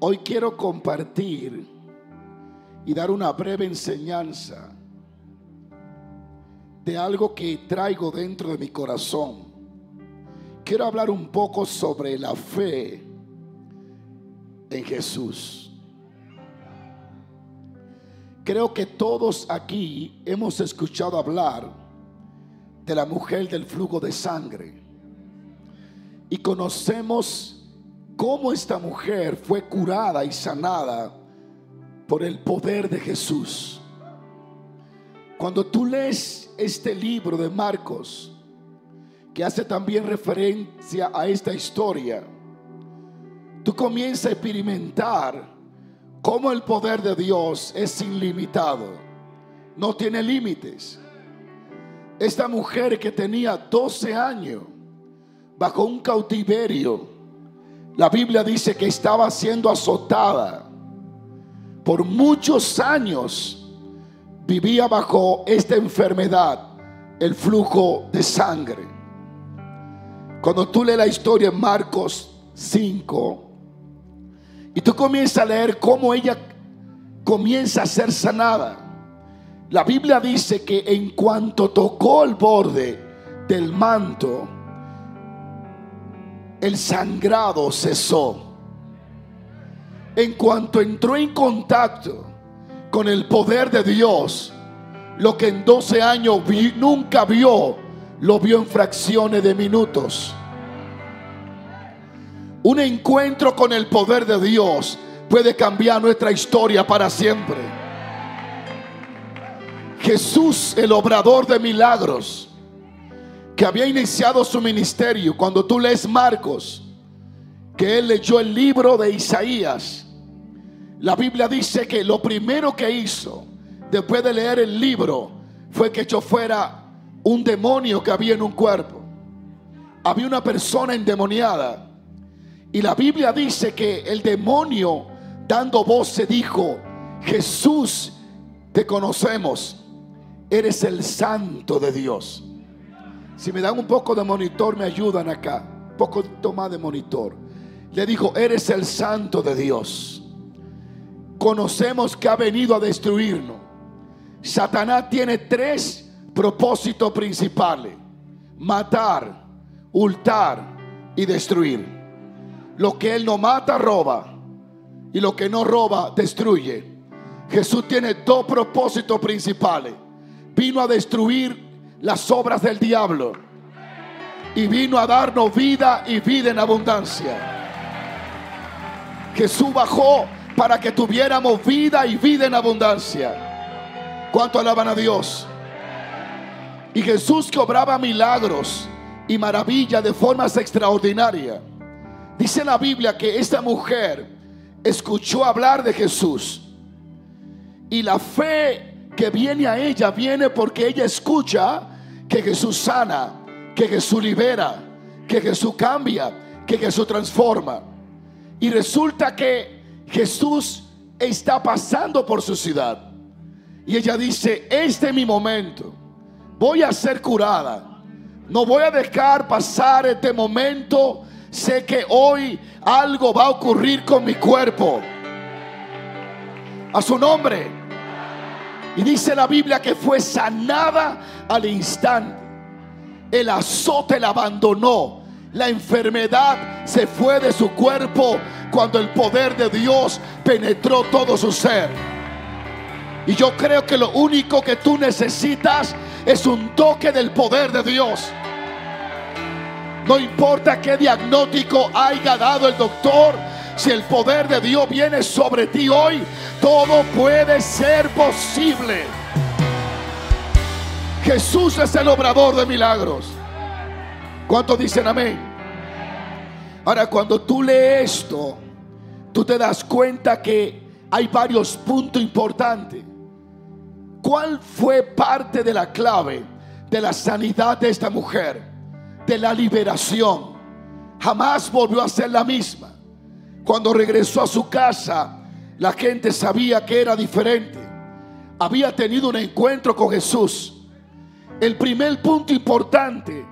Hoy quiero compartir y dar una breve enseñanza de algo que traigo dentro de mi corazón. Quiero hablar un poco sobre la fe en Jesús. Creo que todos aquí hemos escuchado hablar de la mujer del flujo de sangre y conocemos cómo esta mujer fue curada y sanada por el poder de Jesús. Cuando tú lees este libro de Marcos, que hace también referencia a esta historia, tú comienzas a experimentar cómo el poder de Dios es ilimitado, no tiene límites. Esta mujer que tenía 12 años bajo un cautiverio, la Biblia dice que estaba siendo azotada por muchos años vivía bajo esta enfermedad, el flujo de sangre. Cuando tú lees la historia en Marcos 5 y tú comienzas a leer cómo ella comienza a ser sanada, la Biblia dice que en cuanto tocó el borde del manto, el sangrado cesó en cuanto entró en contacto con el poder de Dios, lo que en 12 años nunca vio, lo vio en fracciones de minutos. Un encuentro con el poder de Dios puede cambiar nuestra historia para siempre. Jesús, el obrador de milagros, que había iniciado su ministerio, cuando tú lees Marcos, que él leyó el libro de Isaías, la Biblia dice que lo primero que hizo después de leer el libro fue que echó fuera un demonio que había en un cuerpo. Había una persona endemoniada. Y la Biblia dice que el demonio dando voz se dijo, Jesús, te conocemos, eres el santo de Dios. Si me dan un poco de monitor, me ayudan acá. Un poco más de monitor. Le dijo, eres el santo de Dios conocemos que ha venido a destruirnos. Satanás tiene tres propósitos principales. Matar, hurtar y destruir. Lo que él no mata, roba. Y lo que no roba, destruye. Jesús tiene dos propósitos principales. Vino a destruir las obras del diablo. Y vino a darnos vida y vida en abundancia. Jesús bajó para que tuviéramos vida y vida en abundancia. ¿Cuánto alaban a Dios? Y Jesús que obraba milagros y maravillas de formas extraordinarias. Dice la Biblia que esta mujer escuchó hablar de Jesús. Y la fe que viene a ella viene porque ella escucha que Jesús sana, que Jesús libera, que Jesús cambia, que Jesús transforma. Y resulta que Jesús está pasando por su ciudad. Y ella dice, este es mi momento. Voy a ser curada. No voy a dejar pasar este momento. Sé que hoy algo va a ocurrir con mi cuerpo. A su nombre. Y dice la Biblia que fue sanada al instante. El azote la abandonó. La enfermedad se fue de su cuerpo cuando el poder de Dios penetró todo su ser. Y yo creo que lo único que tú necesitas es un toque del poder de Dios. No importa qué diagnóstico haya dado el doctor, si el poder de Dios viene sobre ti hoy, todo puede ser posible. Jesús es el obrador de milagros. ¿Cuántos dicen amén? Ahora, cuando tú lees esto, tú te das cuenta que hay varios puntos importantes. ¿Cuál fue parte de la clave de la sanidad de esta mujer? De la liberación. Jamás volvió a ser la misma. Cuando regresó a su casa, la gente sabía que era diferente. Había tenido un encuentro con Jesús. El primer punto importante,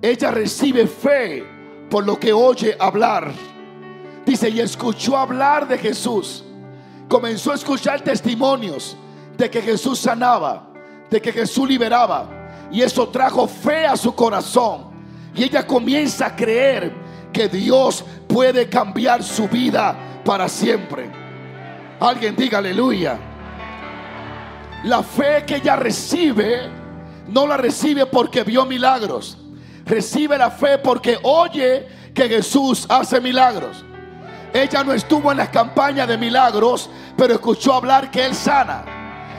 ella recibe fe por lo que oye hablar. Dice, y escuchó hablar de Jesús. Comenzó a escuchar testimonios de que Jesús sanaba, de que Jesús liberaba. Y eso trajo fe a su corazón. Y ella comienza a creer que Dios puede cambiar su vida para siempre. Alguien diga aleluya. La fe que ella recibe no la recibe porque vio milagros. Recibe la fe porque oye que Jesús hace milagros. Ella no estuvo en las campañas de milagros, pero escuchó hablar que Él sana.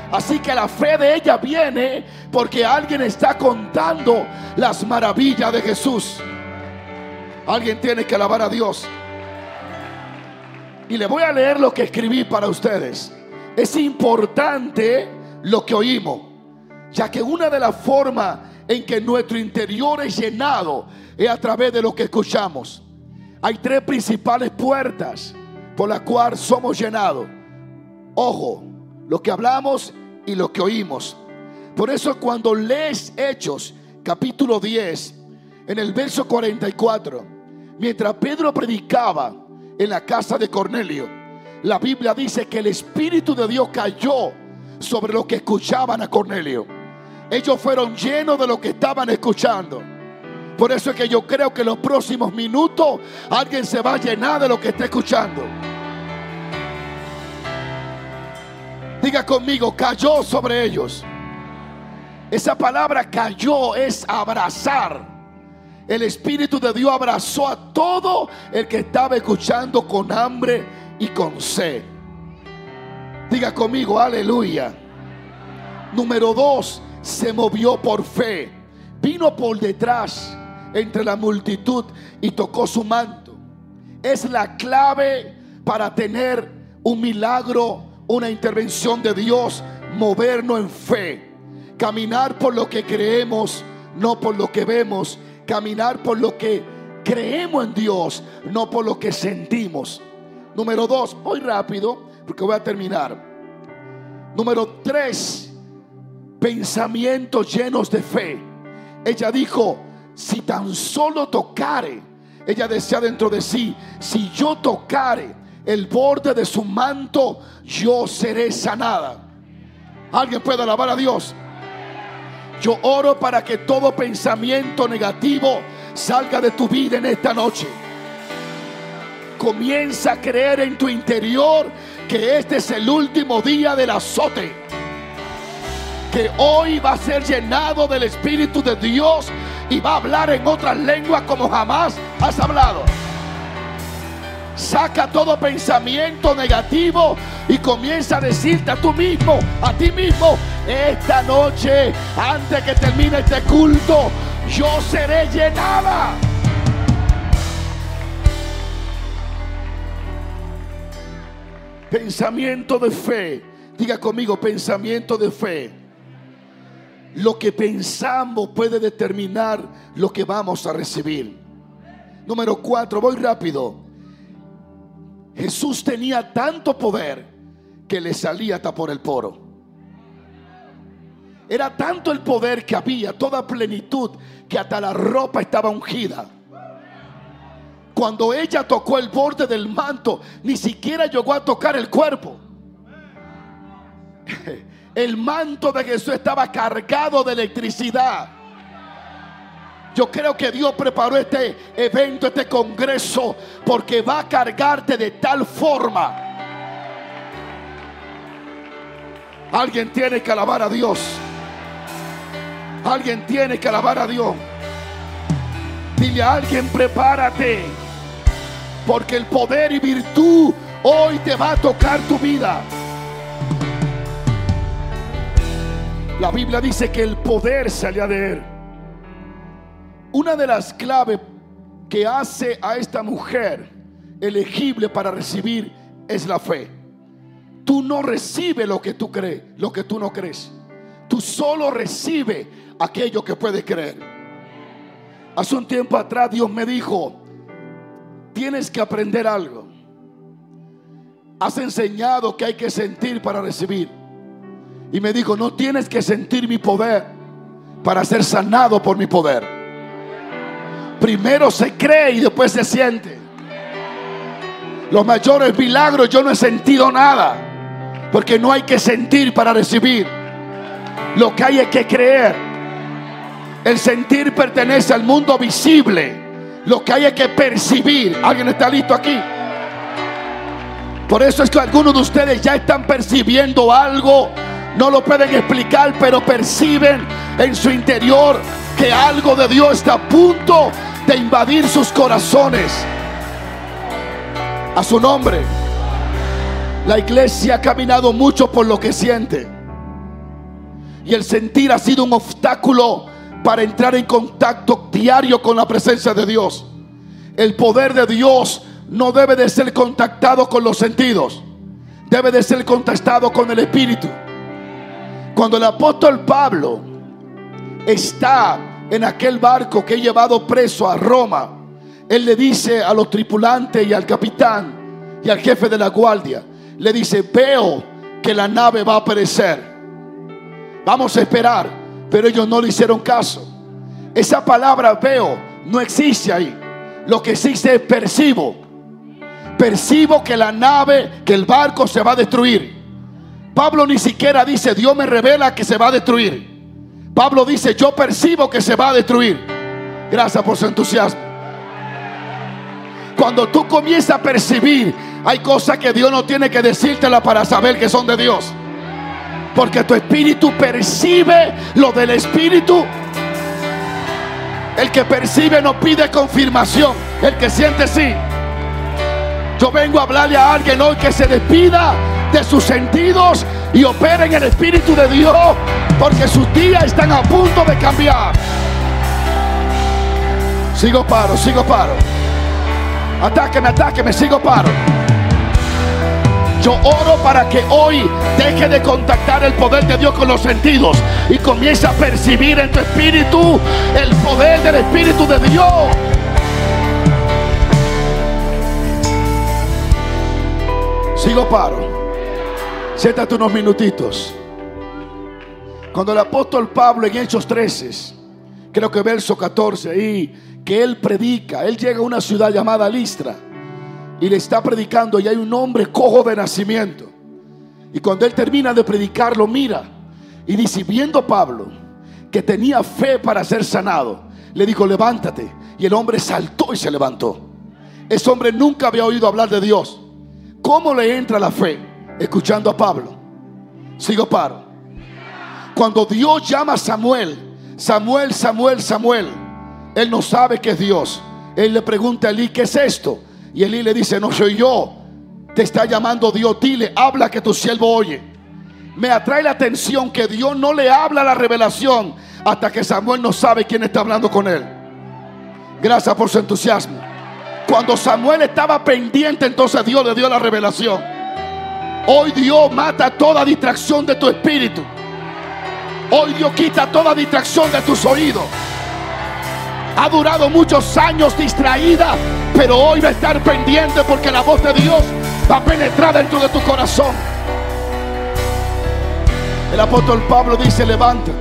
Así que la fe de ella viene porque alguien está contando las maravillas de Jesús. Alguien tiene que alabar a Dios. Y le voy a leer lo que escribí para ustedes. Es importante lo que oímos, ya que una de las formas en que nuestro interior es llenado es a través de lo que escuchamos. Hay tres principales puertas por las cuales somos llenados. Ojo, lo que hablamos y lo que oímos. Por eso cuando lees Hechos capítulo 10, en el verso 44, mientras Pedro predicaba en la casa de Cornelio, la Biblia dice que el Espíritu de Dios cayó sobre los que escuchaban a Cornelio. Ellos fueron llenos de lo que estaban escuchando. Por eso es que yo creo que en los próximos minutos alguien se va a llenar de lo que está escuchando. Diga conmigo, cayó sobre ellos. Esa palabra cayó es abrazar. El Espíritu de Dios abrazó a todo el que estaba escuchando con hambre y con sed. Diga conmigo, aleluya. Número dos, se movió por fe. Vino por detrás entre la multitud y tocó su manto. Es la clave para tener un milagro, una intervención de Dios, movernos en fe, caminar por lo que creemos, no por lo que vemos, caminar por lo que creemos en Dios, no por lo que sentimos. Número dos, voy rápido porque voy a terminar. Número tres, pensamientos llenos de fe. Ella dijo, si tan solo tocare, ella decía dentro de sí, si yo tocare el borde de su manto, yo seré sanada. ¿Alguien puede alabar a Dios? Yo oro para que todo pensamiento negativo salga de tu vida en esta noche. Comienza a creer en tu interior que este es el último día del azote. Que hoy va a ser llenado del Espíritu de Dios y va a hablar en otras lenguas como jamás has hablado. Saca todo pensamiento negativo y comienza a decirte a tú mismo, a ti mismo, esta noche, antes que termine este culto, yo seré llenada. Pensamiento de fe. Diga conmigo, pensamiento de fe. Lo que pensamos puede determinar lo que vamos a recibir. Número cuatro, voy rápido. Jesús tenía tanto poder que le salía hasta por el poro. Era tanto el poder que había, toda plenitud, que hasta la ropa estaba ungida. Cuando ella tocó el borde del manto, ni siquiera llegó a tocar el cuerpo. El manto de Jesús estaba cargado de electricidad. Yo creo que Dios preparó este evento, este congreso, porque va a cargarte de tal forma. Alguien tiene que alabar a Dios. Alguien tiene que alabar a Dios. Dile a alguien, prepárate. Porque el poder y virtud hoy te va a tocar tu vida. La Biblia dice que el poder salía de él. Una de las claves que hace a esta mujer elegible para recibir es la fe. Tú no recibes lo que tú crees, lo que tú no crees. Tú solo recibes aquello que puedes creer. Hace un tiempo atrás Dios me dijo, tienes que aprender algo. Has enseñado que hay que sentir para recibir. Y me dijo, no tienes que sentir mi poder para ser sanado por mi poder. Primero se cree y después se siente. Los mayores milagros yo no he sentido nada. Porque no hay que sentir para recibir. Lo que hay es que creer. El sentir pertenece al mundo visible. Lo que hay es que percibir. ¿Alguien está listo aquí? Por eso es que algunos de ustedes ya están percibiendo algo. No lo pueden explicar, pero perciben en su interior que algo de Dios está a punto de invadir sus corazones. A su nombre. La iglesia ha caminado mucho por lo que siente. Y el sentir ha sido un obstáculo para entrar en contacto diario con la presencia de Dios. El poder de Dios no debe de ser contactado con los sentidos. Debe de ser contactado con el Espíritu. Cuando el apóstol Pablo está en aquel barco que he llevado preso a Roma, él le dice a los tripulantes y al capitán y al jefe de la guardia, le dice, veo que la nave va a perecer. Vamos a esperar, pero ellos no le hicieron caso. Esa palabra veo no existe ahí. Lo que existe es percibo. Percibo que la nave, que el barco se va a destruir. Pablo ni siquiera dice, Dios me revela que se va a destruir. Pablo dice, yo percibo que se va a destruir. Gracias por su entusiasmo. Cuando tú comienzas a percibir, hay cosas que Dios no tiene que decírtela para saber que son de Dios. Porque tu espíritu percibe lo del espíritu. El que percibe no pide confirmación. El que siente sí. Yo vengo a hablarle a alguien hoy que se despida de sus sentidos y opera en el Espíritu de Dios. Porque sus días están a punto de cambiar. Sigo paro, sigo paro. Atáqueme, atáqueme, sigo paro. Yo oro para que hoy deje de contactar el poder de Dios con los sentidos y comience a percibir en tu espíritu el poder del Espíritu de Dios. Sigo paro. Siéntate unos minutitos. Cuando el apóstol Pablo en Hechos 13, creo que verso 14 ahí, que él predica, él llega a una ciudad llamada Listra y le está predicando y hay un hombre cojo de nacimiento. Y cuando él termina de predicar, lo mira y dice, viendo Pablo que tenía fe para ser sanado, le dijo, levántate. Y el hombre saltó y se levantó. Ese hombre nunca había oído hablar de Dios. ¿Cómo le entra la fe? Escuchando a Pablo. Sigo paro. Cuando Dios llama a Samuel, Samuel, Samuel, Samuel, él no sabe que es Dios. Él le pregunta a Elí, ¿qué es esto? Y Elí le dice, no soy yo. Te está llamando Dios. Dile, habla que tu siervo oye. Me atrae la atención que Dios no le habla la revelación hasta que Samuel no sabe quién está hablando con él. Gracias por su entusiasmo. Cuando Samuel estaba pendiente, entonces Dios le dio la revelación. Hoy Dios mata toda distracción de tu espíritu. Hoy Dios quita toda distracción de tus oídos. Ha durado muchos años distraída, pero hoy va a estar pendiente porque la voz de Dios va a penetrar dentro de tu corazón. El apóstol Pablo dice, levántate.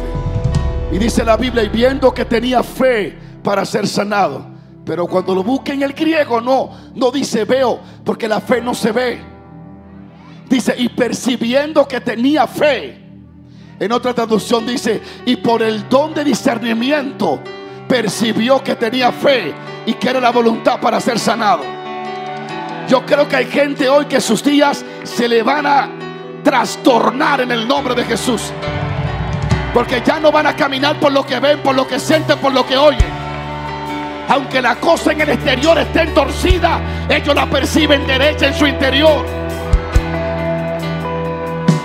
Y dice la Biblia, y viendo que tenía fe para ser sanado. Pero cuando lo busque en el griego, no, no dice veo, porque la fe no se ve. Dice, y percibiendo que tenía fe. En otra traducción dice, y por el don de discernimiento percibió que tenía fe y que era la voluntad para ser sanado. Yo creo que hay gente hoy que sus días se le van a trastornar en el nombre de Jesús. Porque ya no van a caminar por lo que ven, por lo que sienten, por lo que oyen. Aunque la cosa en el exterior esté torcida, ellos la perciben derecha en su interior.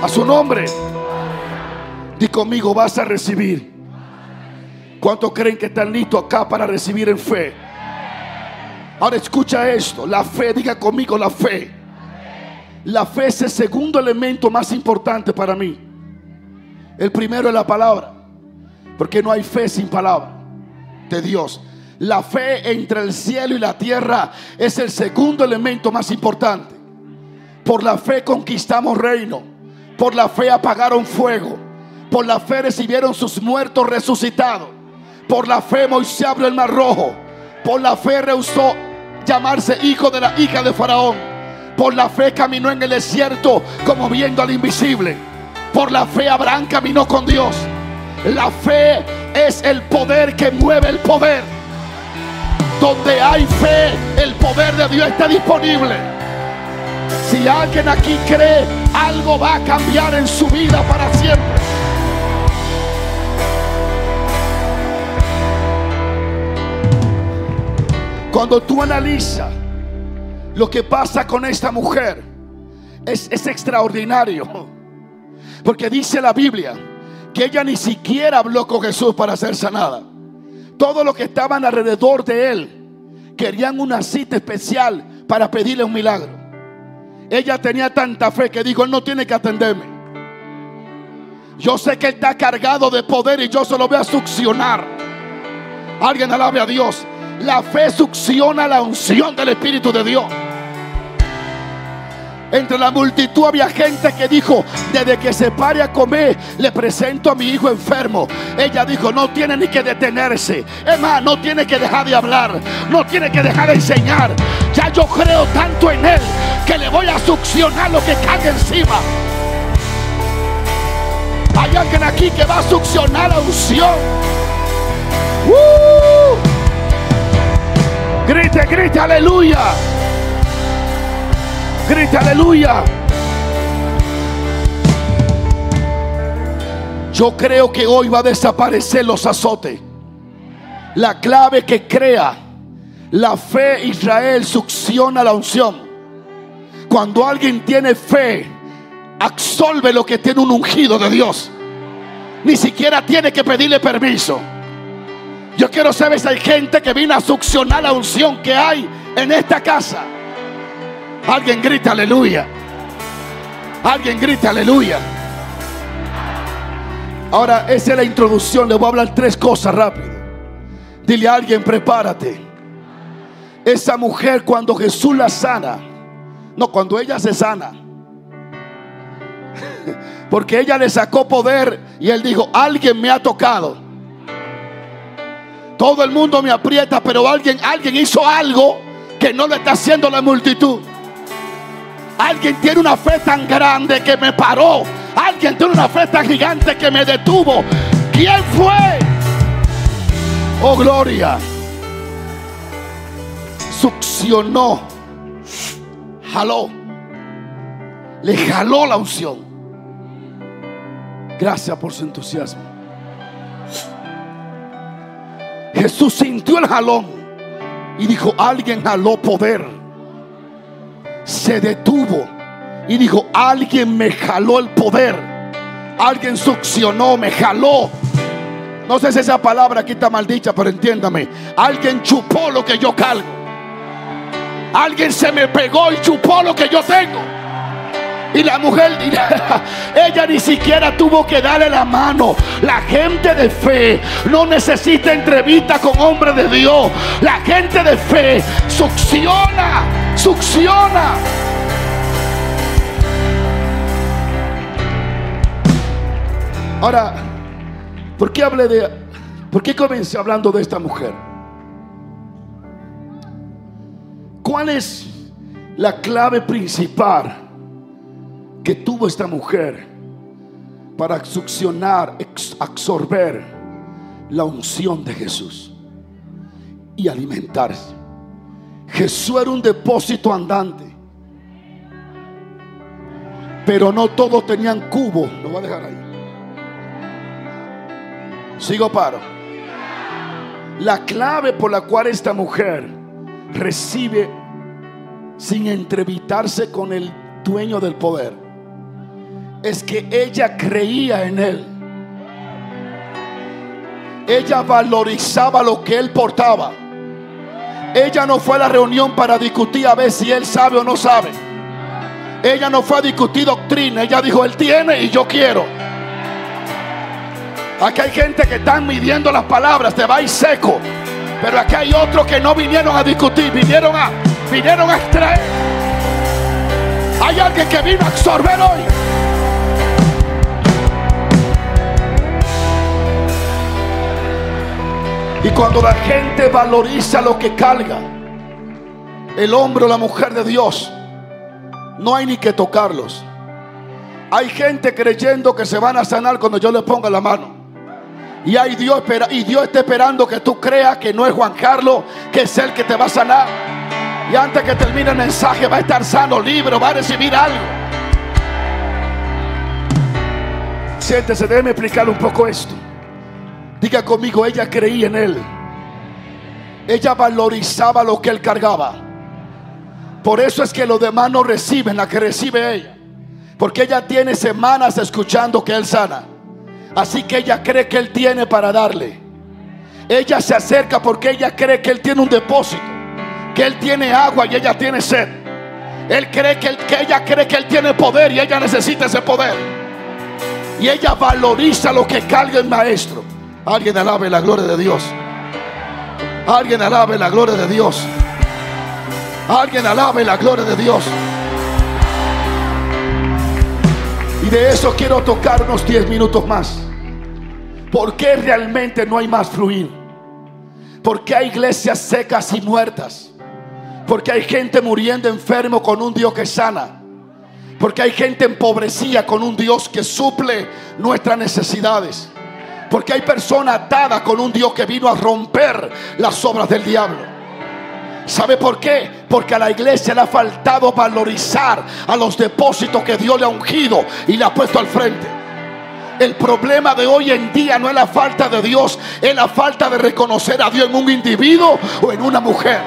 A su nombre. Di conmigo, vas a recibir. ¿Cuántos creen que están listos acá para recibir en fe? Ahora escucha esto, la fe, diga conmigo la fe. La fe es el segundo elemento más importante para mí. El primero es la palabra, porque no hay fe sin palabra de Dios. La fe entre el cielo y la tierra es el segundo elemento más importante. Por la fe conquistamos reino. Por la fe apagaron fuego. Por la fe recibieron sus muertos resucitados. Por la fe Moisés abrió el mar rojo. Por la fe rehusó llamarse hijo de la hija de Faraón. Por la fe caminó en el desierto como viendo al invisible. Por la fe Abraham caminó con Dios. La fe es el poder que mueve el poder. Donde hay fe, el poder de Dios está disponible. Si alguien aquí cree, algo va a cambiar en su vida para siempre. Cuando tú analizas lo que pasa con esta mujer, es, es extraordinario. Porque dice la Biblia que ella ni siquiera habló con Jesús para ser sanada. Todos los que estaban alrededor de él querían una cita especial para pedirle un milagro. Ella tenía tanta fe que dijo, él no tiene que atenderme. Yo sé que él está cargado de poder y yo se lo voy a succionar. Alguien alabe a Dios. La fe succiona la unción del Espíritu de Dios. Entre la multitud había gente que dijo, desde que se pare a comer, le presento a mi hijo enfermo. Ella dijo, no tiene ni que detenerse. Es más, no tiene que dejar de hablar. No tiene que dejar de enseñar. Ya yo creo tanto en él que le voy a succionar lo que caiga encima. Hay alguien aquí que va a succionar la unción. ¡Uh! Grite, grite, aleluya. Grita aleluya. Yo creo que hoy va a desaparecer los azotes. La clave que crea la fe Israel succiona la unción. Cuando alguien tiene fe, absorbe lo que tiene un ungido de Dios. Ni siquiera tiene que pedirle permiso. Yo quiero saber si hay gente que vino a succionar la unción que hay en esta casa. Alguien grita aleluya. Alguien grita aleluya. Ahora, esa es la introducción. Le voy a hablar tres cosas rápido. Dile a alguien, prepárate. Esa mujer cuando Jesús la sana, no, cuando ella se sana, porque ella le sacó poder y él dijo, alguien me ha tocado. Todo el mundo me aprieta, pero alguien, alguien hizo algo que no lo está haciendo la multitud. Alguien tiene una fe tan grande que me paró. Alguien tiene una fe tan gigante que me detuvo. ¿Quién fue? Oh, gloria. Succionó. Jaló. Le jaló la unción. Gracias por su entusiasmo. Jesús sintió el jalón y dijo, alguien jaló poder se detuvo y dijo, alguien me jaló el poder, alguien succionó, me jaló. No sé si esa palabra aquí está maldicha, pero entiéndame, alguien chupó lo que yo calgo. Alguien se me pegó y chupó lo que yo tengo. Y la mujer, ella ni siquiera tuvo que darle la mano. La gente de fe no necesita entrevista con hombres de Dios. La gente de fe succiona, succiona. Ahora, ¿por qué hablé de, por qué comencé hablando de esta mujer? ¿Cuál es la clave principal? Que tuvo esta mujer para succionar, absorber la unción de Jesús y alimentarse. Jesús era un depósito andante. Pero no todos tenían cubo. Lo voy a dejar ahí. Sigo paro. La clave por la cual esta mujer recibe sin entrevistarse con el dueño del poder es que ella creía en él. Ella valorizaba lo que él portaba. Ella no fue a la reunión para discutir a ver si él sabe o no sabe. Ella no fue a discutir doctrina. Ella dijo, él tiene y yo quiero. Aquí hay gente que están midiendo las palabras, te va a seco. Pero aquí hay otros que no vinieron a discutir, vinieron a, vinieron a extraer. Hay alguien que vino a absorber hoy. Y cuando la gente valoriza lo que carga, el hombre o la mujer de Dios, no hay ni que tocarlos. Hay gente creyendo que se van a sanar cuando yo le ponga la mano. Y hay Dios y Dios está esperando que tú creas que no es Juan Carlos, que es el que te va a sanar. Y antes que termine el mensaje va a estar sano, libre, va a recibir algo. Siéntese, déjeme explicar un poco esto. Diga conmigo, ella creía en él. Ella valorizaba lo que él cargaba. Por eso es que los demás no reciben la que recibe ella. Porque ella tiene semanas escuchando que él sana. Así que ella cree que él tiene para darle. Ella se acerca porque ella cree que él tiene un depósito. Que él tiene agua y ella tiene sed. Él cree que, que ella cree que él tiene poder y ella necesita ese poder. Y ella valoriza lo que carga el maestro. Alguien alabe la gloria de Dios. Alguien alabe la gloria de Dios. Alguien alabe la gloria de Dios. Y de eso quiero tocar unos 10 minutos más. ¿Por qué realmente no hay más fluir? Porque hay iglesias secas y muertas. Porque hay gente muriendo enfermo con un Dios que sana. Porque hay gente empobrecida con un Dios que suple nuestras necesidades. Porque hay personas atadas con un Dios que vino a romper las obras del diablo. ¿Sabe por qué? Porque a la iglesia le ha faltado valorizar a los depósitos que Dios le ha ungido y le ha puesto al frente. El problema de hoy en día no es la falta de Dios, es la falta de reconocer a Dios en un individuo o en una mujer.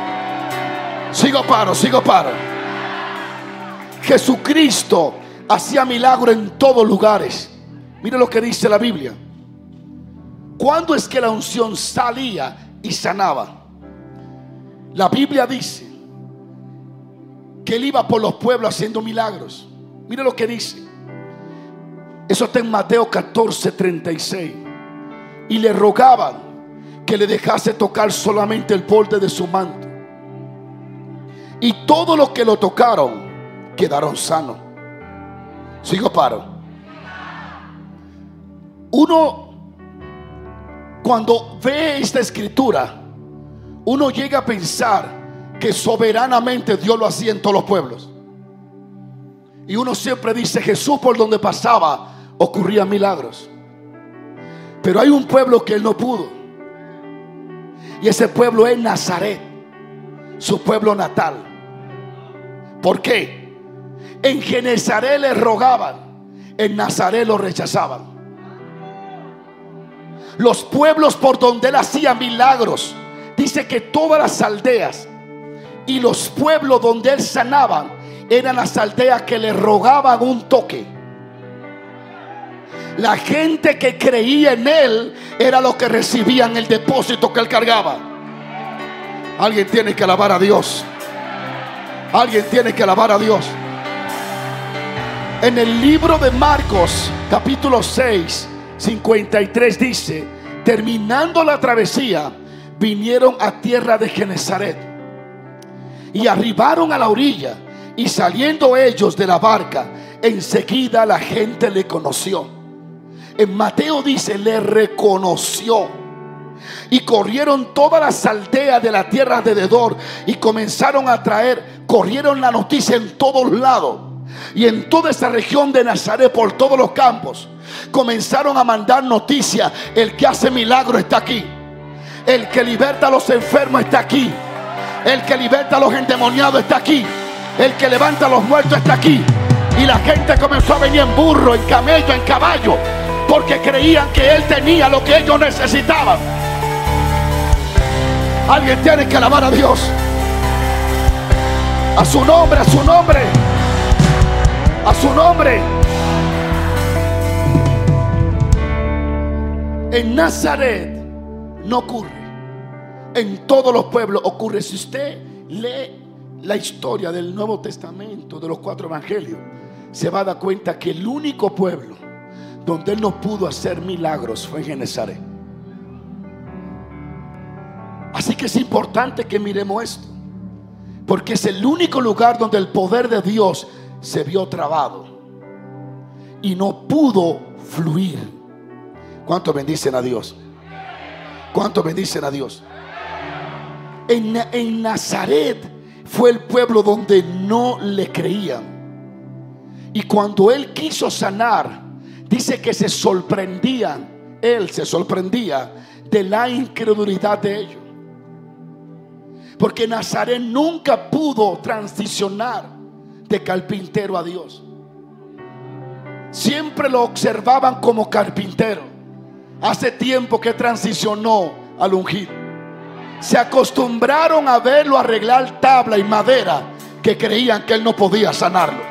Sigo paro, sigo paro. Jesucristo hacía milagro en todos lugares. Mire lo que dice la Biblia. ¿Cuándo es que la unción salía y sanaba? La Biblia dice que él iba por los pueblos haciendo milagros. Mire lo que dice. Eso está en Mateo 14, 36. Y le rogaban que le dejase tocar solamente el borde de su manto. Y todos los que lo tocaron quedaron sanos. Sigo paro. Uno, cuando ve esta escritura, uno llega a pensar que soberanamente Dios lo hacía en todos los pueblos. Y uno siempre dice, Jesús por donde pasaba ocurrían milagros. Pero hay un pueblo que él no pudo. Y ese pueblo es Nazaret, su pueblo natal. ¿Por qué? En Genezaret le rogaban, en Nazaret lo rechazaban. Los pueblos por donde él hacía milagros dice que todas las aldeas y los pueblos donde él sanaba eran las aldeas que le rogaban un toque. La gente que creía en él era lo que recibían el depósito que él cargaba. Alguien tiene que alabar a Dios. Alguien tiene que alabar a Dios. En el libro de Marcos, capítulo 6, 53 dice, terminando la travesía, vinieron a tierra de Genezaret y arribaron a la orilla y saliendo ellos de la barca, enseguida la gente le conoció. En Mateo dice, le reconoció. Y corrieron todas las aldeas de la tierra alrededor y comenzaron a traer, corrieron la noticia en todos lados. Y en toda esa región de Nazaret, por todos los campos, comenzaron a mandar noticias. El que hace milagro está aquí. El que liberta a los enfermos está aquí. El que liberta a los endemoniados está aquí. El que levanta a los muertos está aquí. Y la gente comenzó a venir en burro, en camello, en caballo. Porque creían que Él tenía lo que ellos necesitaban. Alguien tiene que alabar a Dios. A su nombre, a su nombre. A su nombre. En Nazaret no ocurre. En todos los pueblos ocurre. Si usted lee la historia del Nuevo Testamento, de los cuatro evangelios, se va a dar cuenta que el único pueblo donde él no pudo hacer milagros fue en Genezaret. Así que es importante que miremos esto. Porque es el único lugar donde el poder de Dios se vio trabado. Y no pudo fluir. ¿Cuánto bendicen a Dios? ¿Cuánto bendicen a Dios? En, en, Nazaret fue el pueblo donde no le creían. Y cuando él quiso sanar, dice que se sorprendía, él se sorprendía de la incredulidad de ellos. Porque Nazaret nunca pudo transicionar de carpintero a Dios. Siempre lo observaban como carpintero. Hace tiempo que transicionó al ungido. Se acostumbraron a verlo arreglar tabla y madera que creían que él no podía sanarlo.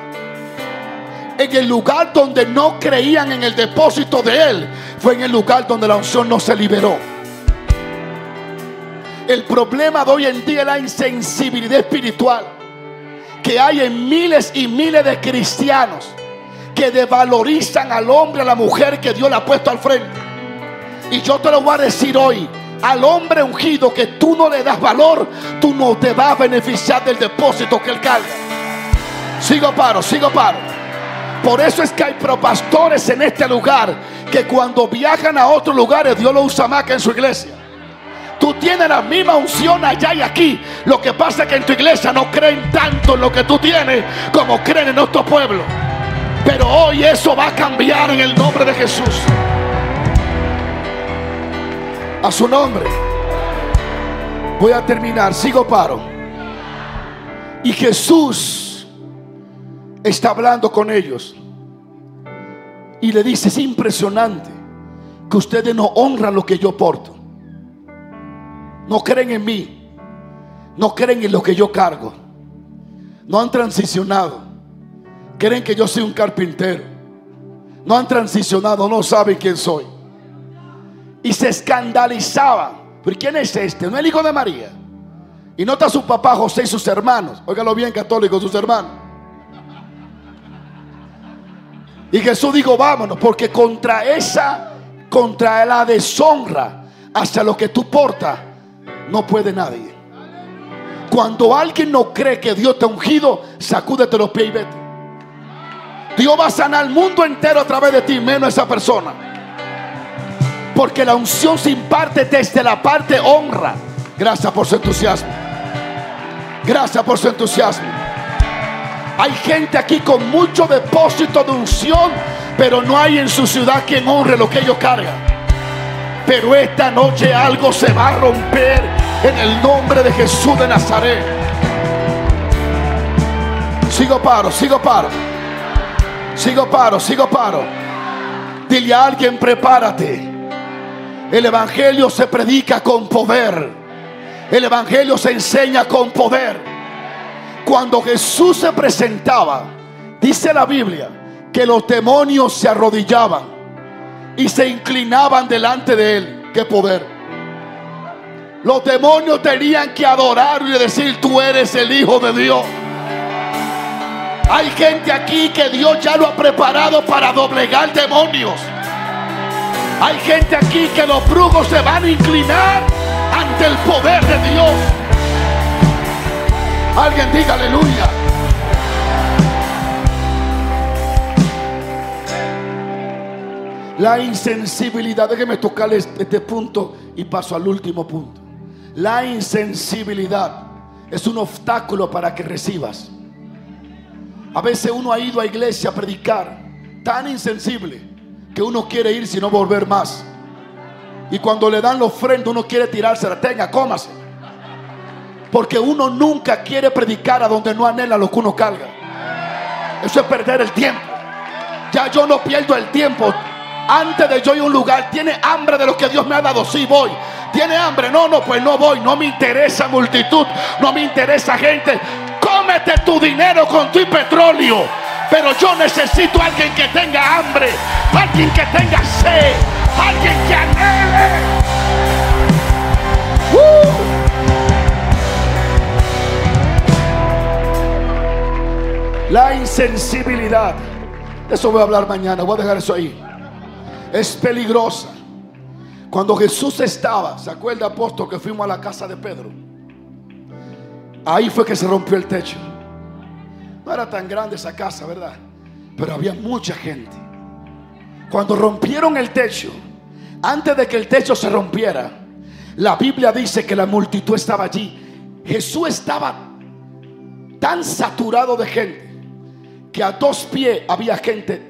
En el lugar donde no creían en el depósito de él, fue en el lugar donde la unción no se liberó. El problema de hoy en día es la insensibilidad espiritual que hay en miles y miles de cristianos que devalorizan al hombre, a la mujer que Dios le ha puesto al frente. Y yo te lo voy a decir hoy, al hombre ungido que tú no le das valor, tú no te vas a beneficiar del depósito que él carga. Sigo paro, sigo paro. Por eso es que hay propastores en este lugar que cuando viajan a otros lugares Dios lo usa más que en su iglesia. Tú tienes la misma unción allá y aquí. Lo que pasa es que en tu iglesia no creen tanto en lo que tú tienes como creen en nuestro pueblo. Pero hoy eso va a cambiar en el nombre de Jesús. A su nombre. Voy a terminar. Sigo paro. Y Jesús está hablando con ellos. Y le dice, es impresionante que ustedes no honran lo que yo porto. No creen en mí. No creen en lo que yo cargo. No han transicionado. Creen que yo soy un carpintero. No han transicionado, no saben quién soy. Y se escandalizaban. ¿Pero quién es este? No es el hijo de María. Y nota su papá José y sus hermanos. Óigalo bien, católicos, sus hermanos. Y Jesús dijo, vámonos, porque contra esa, contra la deshonra, hasta lo que tú portas, no puede nadie. Cuando alguien no cree que Dios te ha ungido, sacúdete los pies y vete. Dios va a sanar el mundo entero a través de ti, menos esa persona. Porque la unción se imparte desde la parte honra. Gracias por su entusiasmo. Gracias por su entusiasmo. Hay gente aquí con mucho depósito de unción, pero no hay en su ciudad quien honre lo que ellos cargan. Pero esta noche algo se va a romper en el nombre de Jesús de Nazaret. Sigo paro, sigo paro. Sigo paro, sigo paro. Dile a alguien, prepárate. El Evangelio se predica con poder. El Evangelio se enseña con poder. Cuando Jesús se presentaba, dice la Biblia, que los demonios se arrodillaban y se inclinaban delante de él. ¡Qué poder! Los demonios tenían que adorar y decir, tú eres el Hijo de Dios. Hay gente aquí que Dios ya lo ha preparado para doblegar demonios. Hay gente aquí que los brujos se van a inclinar ante el poder de Dios. Alguien diga aleluya. La insensibilidad, déjeme tocar este punto y paso al último punto. La insensibilidad es un obstáculo para que recibas. A veces uno ha ido a iglesia a predicar tan insensible que uno quiere ir sin no volver más. Y cuando le dan la ofrenda uno quiere tirársela, tenga, cómase. Porque uno nunca quiere predicar a donde no anhela lo que uno carga. Eso es perder el tiempo. Ya yo no pierdo el tiempo antes de yo ir a un lugar, tiene hambre de lo que Dios me ha dado. Sí, voy. Tiene hambre. No, no, pues no voy. No me interesa multitud. No me interesa gente. Cómete tu dinero con tu petróleo. Pero yo necesito alguien que tenga hambre. Alguien que tenga sed. Alguien que anhele. Uh. La insensibilidad. eso voy a hablar mañana. Voy a dejar eso ahí es peligrosa. Cuando Jesús estaba, ¿se acuerda apóstol que fuimos a la casa de Pedro? Ahí fue que se rompió el techo. No era tan grande esa casa, ¿verdad? Pero había mucha gente. Cuando rompieron el techo, antes de que el techo se rompiera, la Biblia dice que la multitud estaba allí. Jesús estaba tan saturado de gente que a dos pies había gente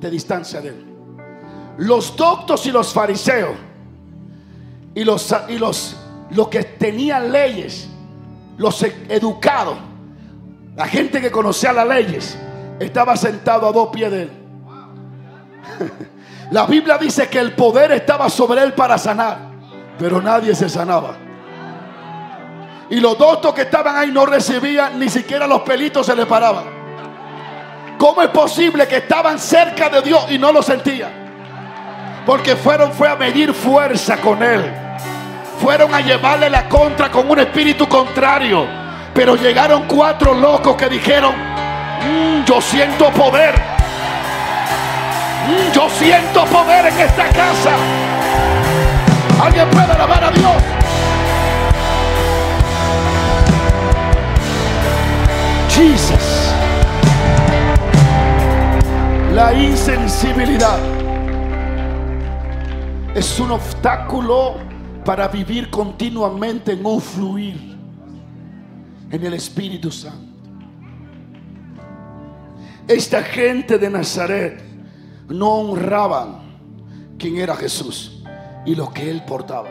de distancia de él. Los doctos y los fariseos y los, y los, los que tenían leyes, los educados, la gente que conocía las leyes, estaba sentado a dos pies de él. La Biblia dice que el poder estaba sobre él para sanar, pero nadie se sanaba. Y los doctos que estaban ahí no recibían, ni siquiera los pelitos se le paraban. ¿Cómo es posible que estaban cerca de Dios y no lo sentían? Porque fueron fue a medir fuerza con él. Fueron a llevarle la contra con un espíritu contrario. Pero llegaron cuatro locos que dijeron, mm, yo siento poder. Mm, yo siento poder en esta casa. ¿Alguien puede alabar a Dios? Jesus. La insensibilidad es un obstáculo para vivir continuamente en un fluir en el Espíritu Santo. Esta gente de Nazaret no honraban quién era Jesús y lo que él portaba.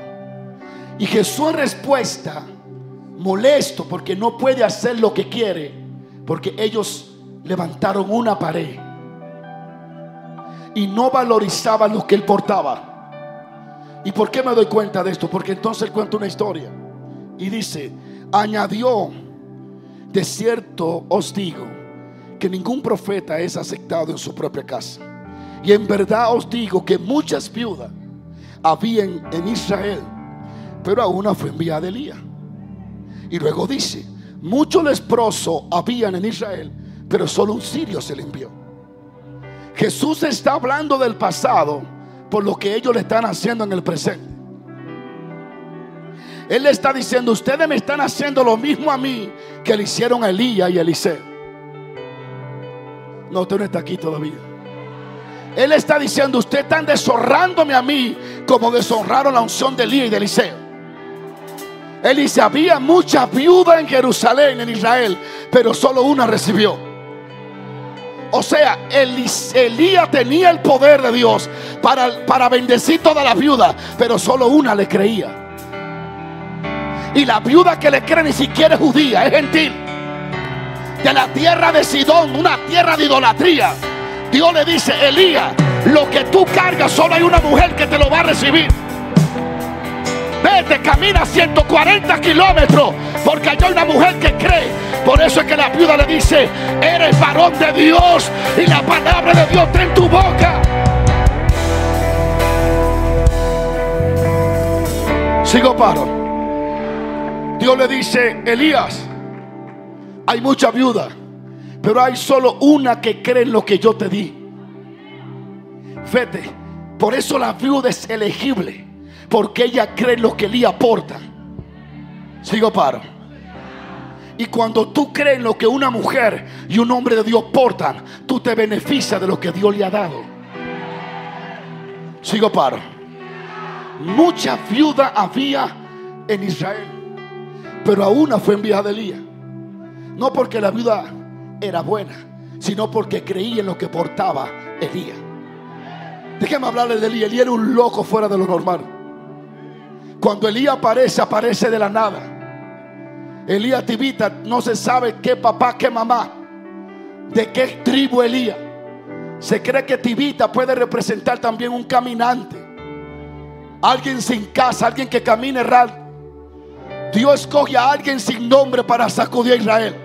Y Jesús en respuesta, molesto porque no puede hacer lo que quiere, porque ellos levantaron una pared y no valorizaban lo que él portaba. ¿Y por qué me doy cuenta de esto? Porque entonces cuenta una historia y dice, añadió, de cierto os digo, que ningún profeta es aceptado en su propia casa. Y en verdad os digo que muchas viudas habían en Israel, pero a una fue enviada Elías. Y luego dice, muchos leprosos habían en Israel, pero solo un sirio se le envió. Jesús está hablando del pasado por lo que ellos le están haciendo en el presente. Él le está diciendo, ustedes me están haciendo lo mismo a mí que le hicieron a Elías y a Eliseo. No, usted no está aquí todavía. Él está diciendo, ustedes están deshonrándome a mí como deshonraron la unción de Elías y de Eliseo. Él dice, había muchas viudas en Jerusalén, en Israel, pero solo una recibió. O sea, Elías tenía el poder de Dios para, para bendecir todas las viudas, pero solo una le creía. Y la viuda que le cree ni siquiera es judía, es gentil. De la tierra de Sidón, una tierra de idolatría. Dios le dice, Elías, lo que tú cargas, solo hay una mujer que te lo va a recibir. Vete, camina 140 kilómetros, porque hay una mujer que cree. Por eso es que la viuda le dice, eres varón de Dios y la palabra de Dios está en tu boca. Sigo paro. Dios le dice, Elías, hay mucha viuda pero hay solo una que cree en lo que yo te di. Vete. Por eso la viuda es elegible. Porque ella cree lo que Elías aporta. Sigo paro. Y cuando tú crees lo que una mujer y un hombre de Dios portan, tú te beneficias de lo que Dios le ha dado. Sigo paro. Mucha viuda había en Israel, pero a una fue enviada Elías. No porque la viuda era buena, sino porque creía en lo que portaba Elías. Déjeme hablarle de Elías. Elías era un loco fuera de lo normal. Cuando Elías aparece, aparece de la nada. Elías Tibita no se sabe qué papá, qué mamá, de qué tribu Elías. Se cree que Tibita puede representar también un caminante, alguien sin casa, alguien que camine errado. Dios escoge a alguien sin nombre para sacudir a Israel.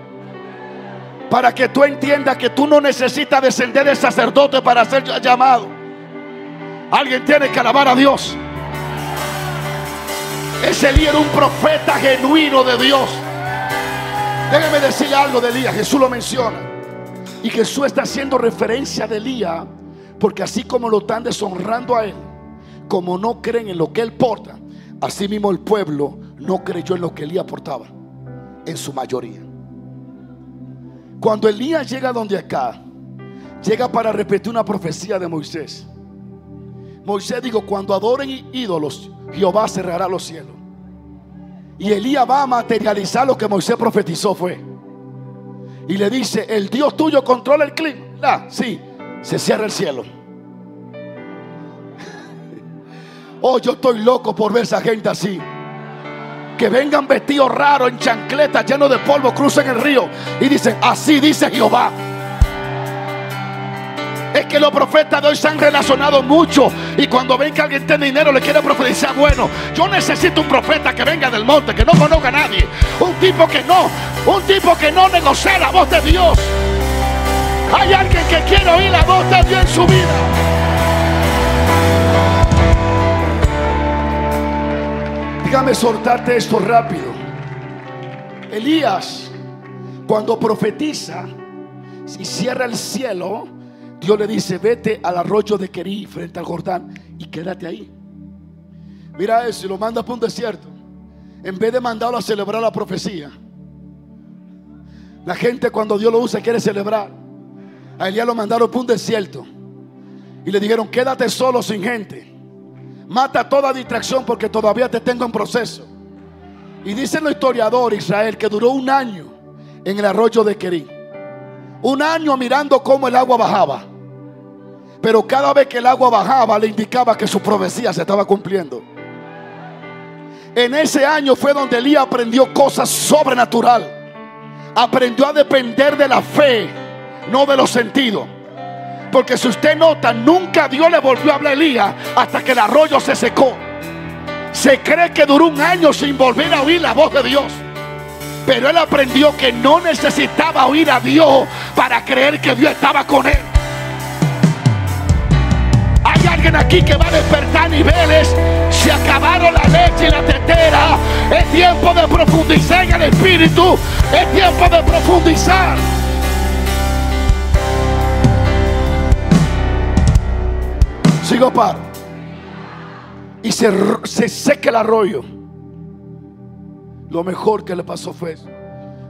Para que tú entiendas que tú no necesitas descender de sacerdote para ser llamado. Alguien tiene que alabar a Dios. Ese Elías era un profeta genuino de Dios. Déjeme decir algo de Elías. Jesús lo menciona. Y Jesús está haciendo referencia de Elías. Porque así como lo están deshonrando a él, como no creen en lo que él porta, así mismo el pueblo no creyó en lo que Elías portaba. En su mayoría. Cuando Elías llega donde acá, llega para repetir una profecía de Moisés. Moisés dijo, cuando adoren ídolos, Jehová cerrará los cielos. Y Elías va a materializar lo que Moisés profetizó fue. y le dice, el Dios tuyo controla el clima. Ah, sí, se cierra el cielo. Oh, yo estoy loco por ver esa gente así. Que vengan vestidos raros en chancletas llenos de polvo, crucen el río y dicen, así dice Jehová. Es que los profetas de hoy se han relacionado mucho. Y cuando ven que alguien tiene dinero, le quiere profetizar. Bueno, yo necesito un profeta que venga del monte, que no conozca a nadie. Un tipo que no, un tipo que no negocie la voz de Dios. Hay alguien que quiere oír la voz de Dios en su vida. Dígame soltarte esto rápido. Elías, cuando profetiza y cierra el cielo, Dios le dice, vete al arroyo de Querí frente al Jordán y quédate ahí. Mira eso y lo manda para un desierto. En vez de mandarlo a celebrar la profecía. La gente cuando Dios lo usa quiere celebrar. A Elías lo mandaron para un desierto. Y le dijeron, quédate solo sin gente. Mata toda distracción porque todavía te tengo en proceso. Y dicen los historiadores Israel que duró un año en el arroyo de Querí. Un año mirando cómo el agua bajaba. Pero cada vez que el agua bajaba le indicaba que su profecía se estaba cumpliendo. En ese año fue donde Elías aprendió cosas sobrenatural. Aprendió a depender de la fe, no de los sentidos. Porque si usted nota, nunca Dios le volvió a hablar a Elías hasta que el arroyo se secó. Se cree que duró un año sin volver a oír la voz de Dios. Pero él aprendió que no necesitaba oír a Dios para creer que Dios estaba con él aquí que va a despertar niveles. Se acabaron la leche y la tetera. Es tiempo de profundizar en el espíritu. Es tiempo de profundizar. Sigo par. Y se, se seca el arroyo. Lo mejor que le pasó fue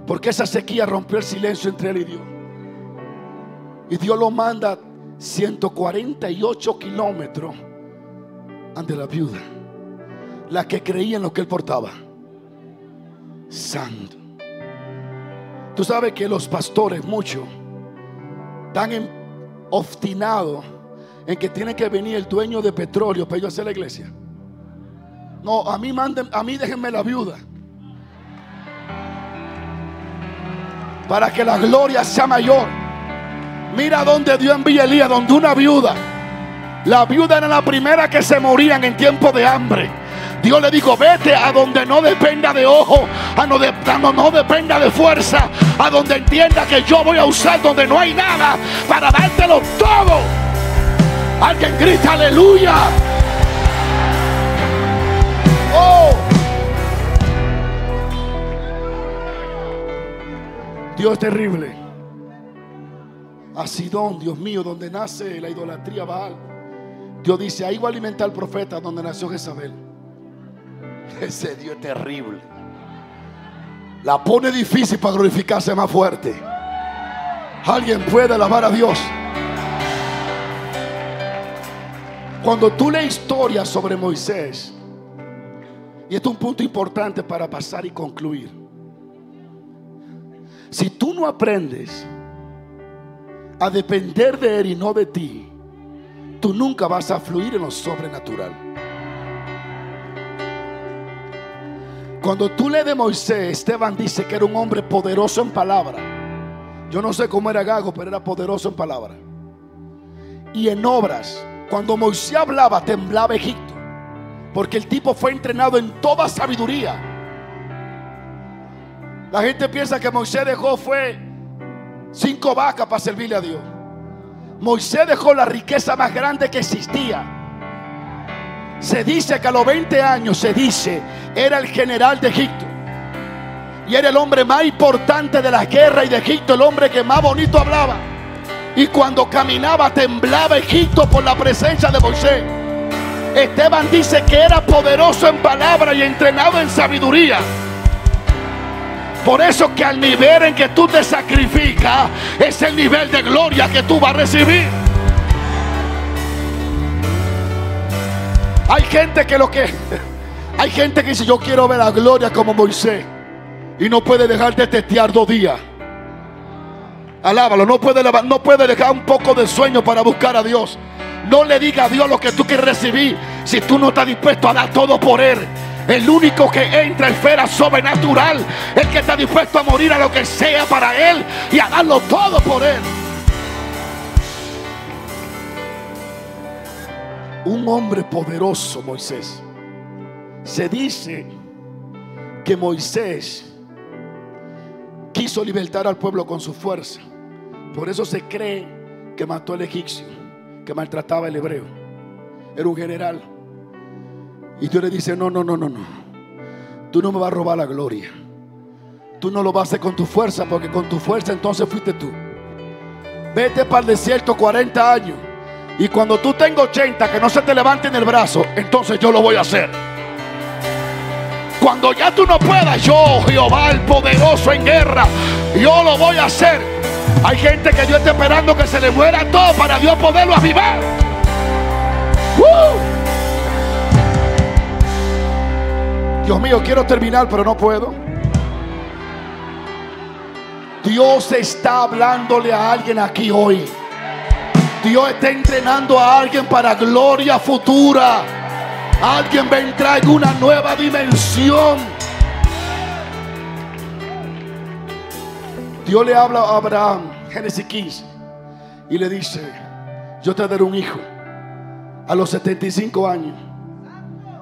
porque esa sequía rompió el silencio entre él y Dios. Y Dios lo manda 148 kilómetros ante la viuda, la que creía en lo que él portaba. Santo. Tú sabes que los pastores, muchos, están obstinados en que tiene que venir el dueño de petróleo para ellos hacer la iglesia. No, a mí manden, a mí déjenme la viuda. Para que la gloria sea mayor. Mira donde Dios envía a Elías, donde una viuda. La viuda era la primera que se morían en tiempo de hambre. Dios le dijo, vete a donde no dependa de ojo, a donde no, no dependa de fuerza, a donde entienda que yo voy a usar donde no hay nada para dártelo todo. Alguien grita aleluya. Oh. Dios terrible a Sidón, Dios mío, donde nace la idolatría Baal. Dios dice, ahí va a alimentar al profeta donde nació Jezabel. Ese Dios es terrible. La pone difícil para glorificarse más fuerte. Alguien puede alabar a Dios. Cuando tú lees historias sobre Moisés, y esto es un punto importante para pasar y concluir. Si tú no aprendes a depender de Él y no de ti, tú nunca vas a fluir en lo sobrenatural. Cuando tú lees de Moisés, Esteban dice que era un hombre poderoso en palabra. Yo no sé cómo era Gago, pero era poderoso en palabra. Y en obras, cuando Moisés hablaba, temblaba Egipto. Porque el tipo fue entrenado en toda sabiduría. La gente piensa que Moisés dejó fue cinco vacas para servirle a Dios. Moisés dejó la riqueza más grande que existía. Se dice que a los 20 años, se dice, era el general de Egipto. Y era el hombre más importante de la guerra y de Egipto, el hombre que más bonito hablaba. Y cuando caminaba temblaba Egipto por la presencia de Moisés. Esteban dice que era poderoso en palabra y entrenado en sabiduría. Por eso que al nivel en que tú te sacrificas es el nivel de gloria que tú vas a recibir. Hay gente que lo que hay gente que dice yo quiero ver la gloria como Moisés y no puede dejar de testear dos días. Alábalo, no puede, no puede dejar un poco de sueño para buscar a Dios. No le diga a Dios lo que tú quieres recibir si tú no estás dispuesto a dar todo por Él. El único que entra en esfera sobrenatural, el que está dispuesto a morir a lo que sea para Él y a darlo todo por Él. Un hombre poderoso, Moisés. Se dice que Moisés quiso libertar al pueblo con su fuerza. Por eso se cree que mató al egipcio, que maltrataba al hebreo. Era un general. Y Dios le dice, no, no, no, no, no. Tú no me vas a robar la gloria. Tú no lo vas a hacer con tu fuerza, porque con tu fuerza entonces fuiste tú. Vete para el desierto 40 años. Y cuando tú tengas 80, que no se te levante en el brazo, entonces yo lo voy a hacer. Cuando ya tú no puedas, yo, Jehová el poderoso en guerra, yo lo voy a hacer. Hay gente que Dios está esperando que se le muera todo para Dios poderlo avivar. Dios mío, quiero terminar, pero no puedo. Dios está hablándole a alguien aquí hoy. Dios está entrenando a alguien para gloria futura. Alguien entrar en una nueva dimensión. Dios le habla a Abraham, Génesis 15, y le dice, yo te daré un hijo a los 75 años.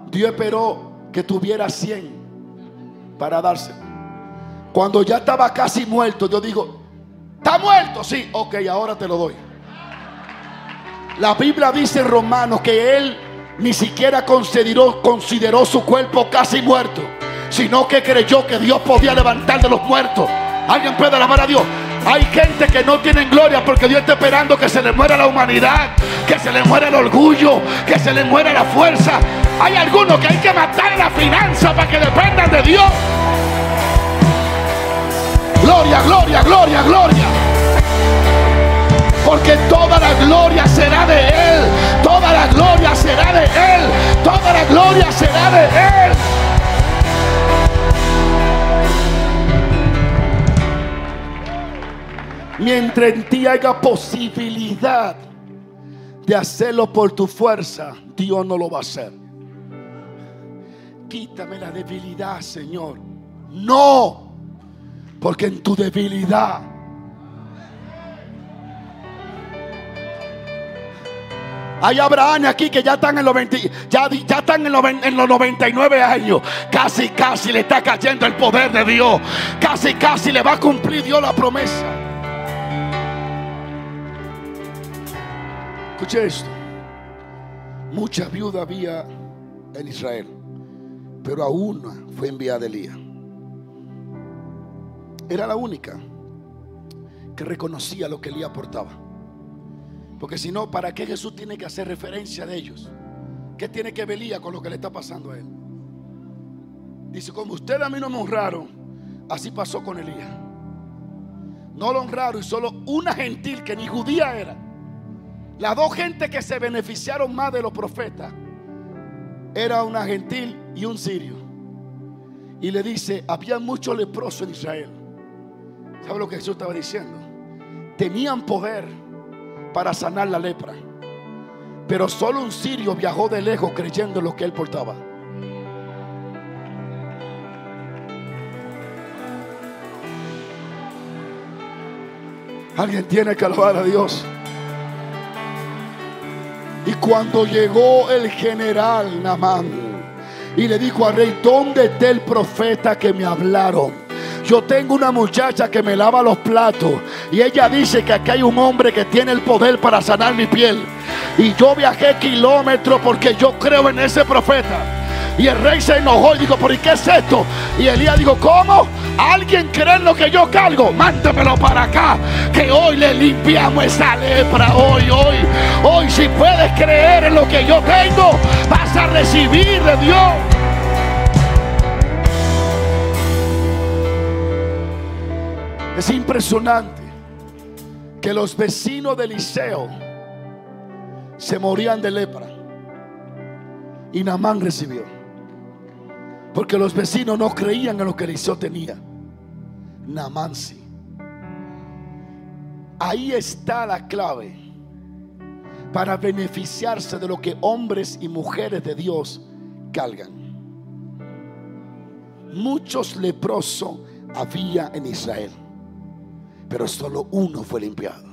Dios esperó que tuviera 100 para dárselo. Cuando ya estaba casi muerto, yo digo, ¿está muerto? Sí, ok, ahora te lo doy. La Biblia dice en Romanos que él ni siquiera consideró, consideró su cuerpo casi muerto, sino que creyó que Dios podía levantar de los muertos. Alguien puede alabar a Dios. Hay gente que no tiene gloria porque Dios está esperando que se le muera la humanidad, que se le muera el orgullo, que se le muera la fuerza. Hay algunos que hay que matar en la finanza para que dependan de Dios. Gloria, gloria, gloria, gloria. Porque toda la gloria será de Él. Toda la gloria será de Él. Toda la gloria será de Él. Mientras en ti haya posibilidad de hacerlo por tu fuerza, Dios no lo va a hacer. Quítame la debilidad, Señor. No, porque en tu debilidad Hay Abraham aquí que ya están en los ya, ya están en los, en los 99 años. Casi, casi le está cayendo el poder de Dios. Casi, casi le va a cumplir Dios la promesa. Escuche esto. Mucha viuda había en Israel, pero a una fue enviada Elías. Era la única que reconocía lo que Elías aportaba. Porque si no, ¿para qué Jesús tiene que hacer referencia de ellos? ¿Qué tiene que ver Elías con lo que le está pasando a él? Dice, como ustedes a mí no me honraron, así pasó con Elías. No lo honraron y solo una gentil que ni judía era las dos gentes que se beneficiaron más de los profetas era una gentil y un sirio. Y le dice, había muchos leprosos en Israel. ¿Sabe lo que Jesús estaba diciendo? Tenían poder para sanar la lepra. Pero solo un sirio viajó de lejos creyendo en lo que él portaba. Alguien tiene que alabar a Dios. Y cuando llegó el general Namán y le dijo al rey, ¿dónde está el profeta que me hablaron? Yo tengo una muchacha que me lava los platos y ella dice que aquí hay un hombre que tiene el poder para sanar mi piel. Y yo viajé kilómetros porque yo creo en ese profeta. Y el rey se enojó y dijo, ¿por qué es esto? Y Elías dijo, ¿cómo? ¿Alguien cree en lo que yo cargo? Mándemelo para acá, que hoy le limpiamos esa lepra. Hoy, hoy, hoy, si puedes creer en lo que yo tengo, vas a recibir de Dios. Es impresionante que los vecinos de Eliseo se morían de lepra. Y Namán recibió. Porque los vecinos no creían en lo que Eliseo tenía. Namán Ahí está la clave para beneficiarse de lo que hombres y mujeres de Dios cargan. Muchos leprosos había en Israel, pero solo uno fue limpiado.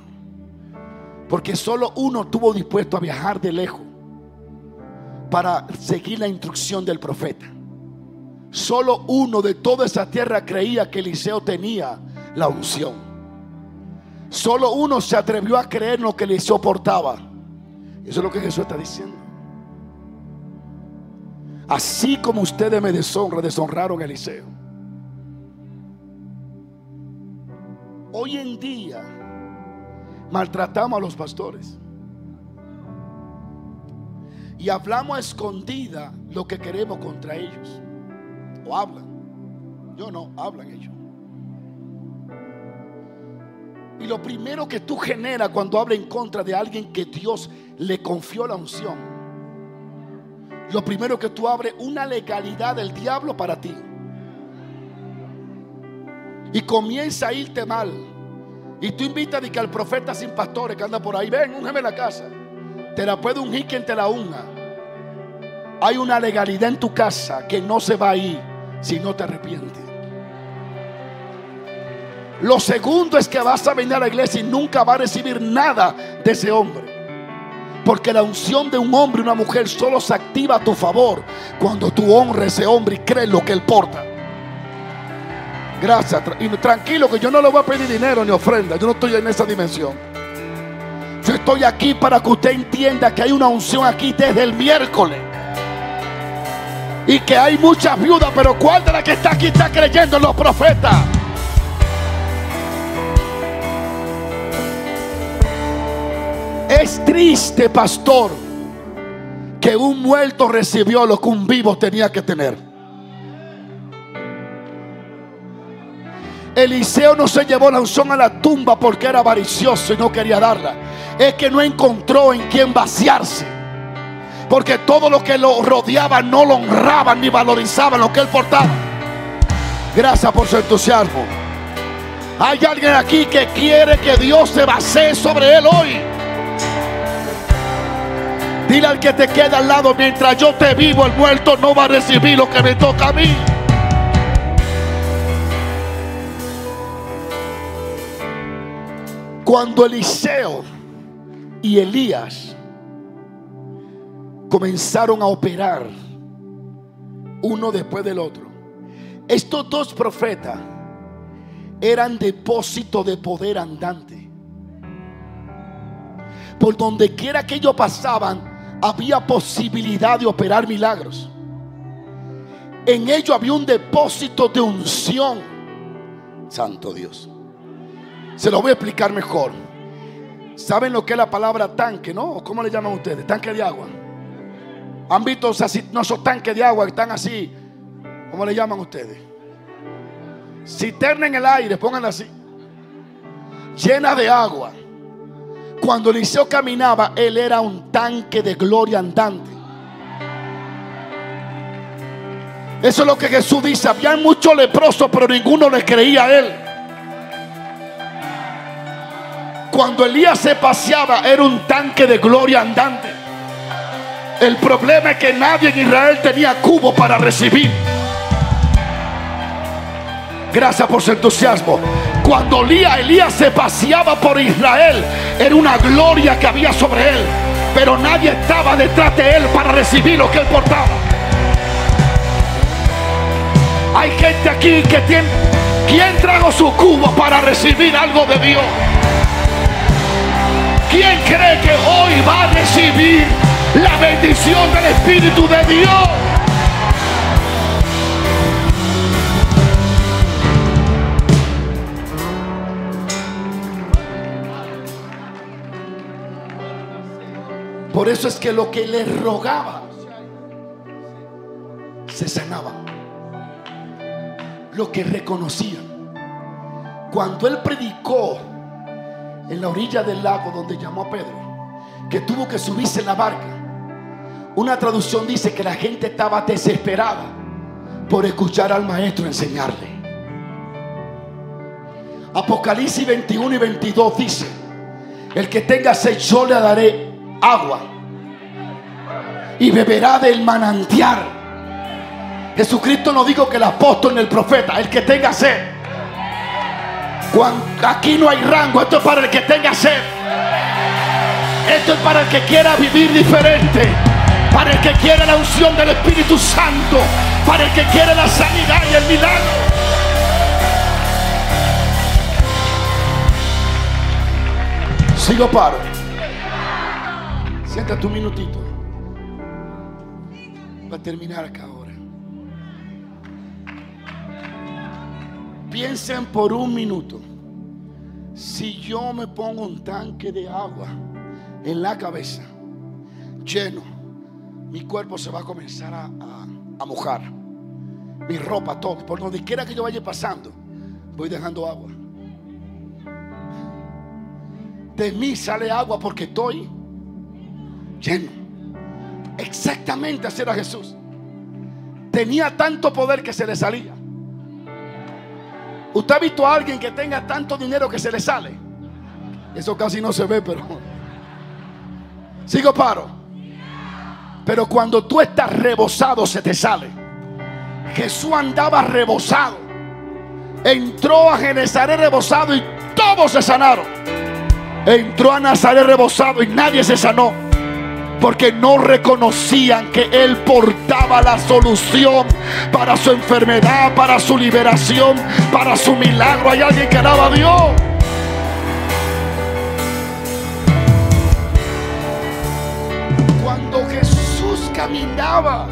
Porque solo uno estuvo dispuesto a viajar de lejos para seguir la instrucción del profeta. Solo uno de toda esa tierra creía que Eliseo tenía la unción. Solo uno se atrevió a creer en lo que Eliseo portaba. Eso es lo que Jesús está diciendo. Así como ustedes me deshonran, deshonraron a Eliseo. Hoy en día maltratamos a los pastores. Y hablamos a escondida lo que queremos contra ellos. Hablan. Yo no, hablan ellos. Y lo primero que tú generas cuando hablas en contra de alguien que Dios le confió la unción. Lo primero que tú abres una legalidad del diablo para ti. Y comienza a irte mal. Y tú invitas que al profeta sin pastores que anda por ahí, ven, úngeme la casa. Te la puede ungir quien te la unga. Hay una legalidad en tu casa que no se va a ir si no te arrepientes. Lo segundo es que vas a venir a la iglesia y nunca va a recibir nada de ese hombre. Porque la unción de un hombre y una mujer solo se activa a tu favor cuando tú honres a ese hombre y crees lo que él porta. Gracias. Y tranquilo que yo no le voy a pedir dinero ni ofrenda. Yo no estoy en esa dimensión. Yo estoy aquí para que usted entienda que hay una unción aquí desde el miércoles. Y que hay muchas viudas, pero ¿cuál de las que está aquí está creyendo en los profetas? Es triste, pastor, que un muerto recibió lo que un vivo tenía que tener. Eliseo no se llevó la unción a la tumba porque era avaricioso y no quería darla. Es que no encontró en quién vaciarse. Porque todo lo que lo rodeaba no lo honraban ni valorizaban lo que él portaba. Gracias por su entusiasmo. Hay alguien aquí que quiere que Dios se base sobre él hoy. Dile al que te queda al lado, mientras yo te vivo, el muerto no va a recibir lo que me toca a mí. Cuando Eliseo y Elías comenzaron a operar uno después del otro, estos dos profetas eran depósito de poder andante. Por donde quiera que ellos pasaban, había posibilidad de operar milagros. En ello había un depósito de unción. Santo Dios. Se lo voy a explicar mejor. ¿Saben lo que es la palabra tanque, no? ¿Cómo le llaman ustedes? Tanque de agua. ¿Han visto no, esos tanques de agua que están así? ¿Cómo le llaman ustedes? Citerna en el aire, pónganla así. Llena de agua. Cuando Eliseo caminaba, él era un tanque de gloria andante. Eso es lo que Jesús dice. Había muchos leprosos, pero ninguno le creía a él. Cuando Elías se paseaba era un tanque de gloria andante. El problema es que nadie en Israel tenía cubo para recibir. Gracias por su entusiasmo. Cuando Elías se paseaba por Israel, era una gloria que había sobre él. Pero nadie estaba detrás de él para recibir lo que él portaba. Hay gente aquí que tiene... ¿Quién trajo su cubo para recibir algo de Dios? ¿Quién cree que hoy va a recibir la bendición del Espíritu de Dios? Por eso es que lo que le rogaba se sanaba. Lo que reconocían. Cuando él predicó en la orilla del lago donde llamó a Pedro, que tuvo que subirse en la barca. Una traducción dice que la gente estaba desesperada por escuchar al maestro enseñarle. Apocalipsis 21 y 22 dice El que tenga sed, yo le daré agua. Y beberá del manantial. Jesucristo no dijo que el apóstol ni el profeta, el que tenga sed. aquí no hay rango, esto es para el que tenga sed. Esto es para el que quiera vivir diferente. Para el que quiera la unción del Espíritu Santo. Para el que quiera la sanidad y el milagro. Sigo paro. Siéntate un minutito. Para terminar acá ahora. Piensen por un minuto. Si yo me pongo un tanque de agua en la cabeza, lleno, mi cuerpo se va a comenzar a, a mojar. Mi ropa, todo. Por donde quiera que yo vaya pasando, voy dejando agua. De mí sale agua porque estoy lleno. Exactamente así era Jesús. Tenía tanto poder que se le salía. ¿Usted ha visto a alguien que tenga tanto dinero que se le sale? Eso casi no se ve, pero... Sigo paro. Pero cuando tú estás rebosado se te sale. Jesús andaba rebosado. Entró a Genezaret rebosado y todos se sanaron. Entró a Nazaret rebosado y nadie se sanó porque no reconocían que Él portaba la solución para su enfermedad, para su liberación, para su milagro. Hay alguien que alaba a Dios. Caminaba,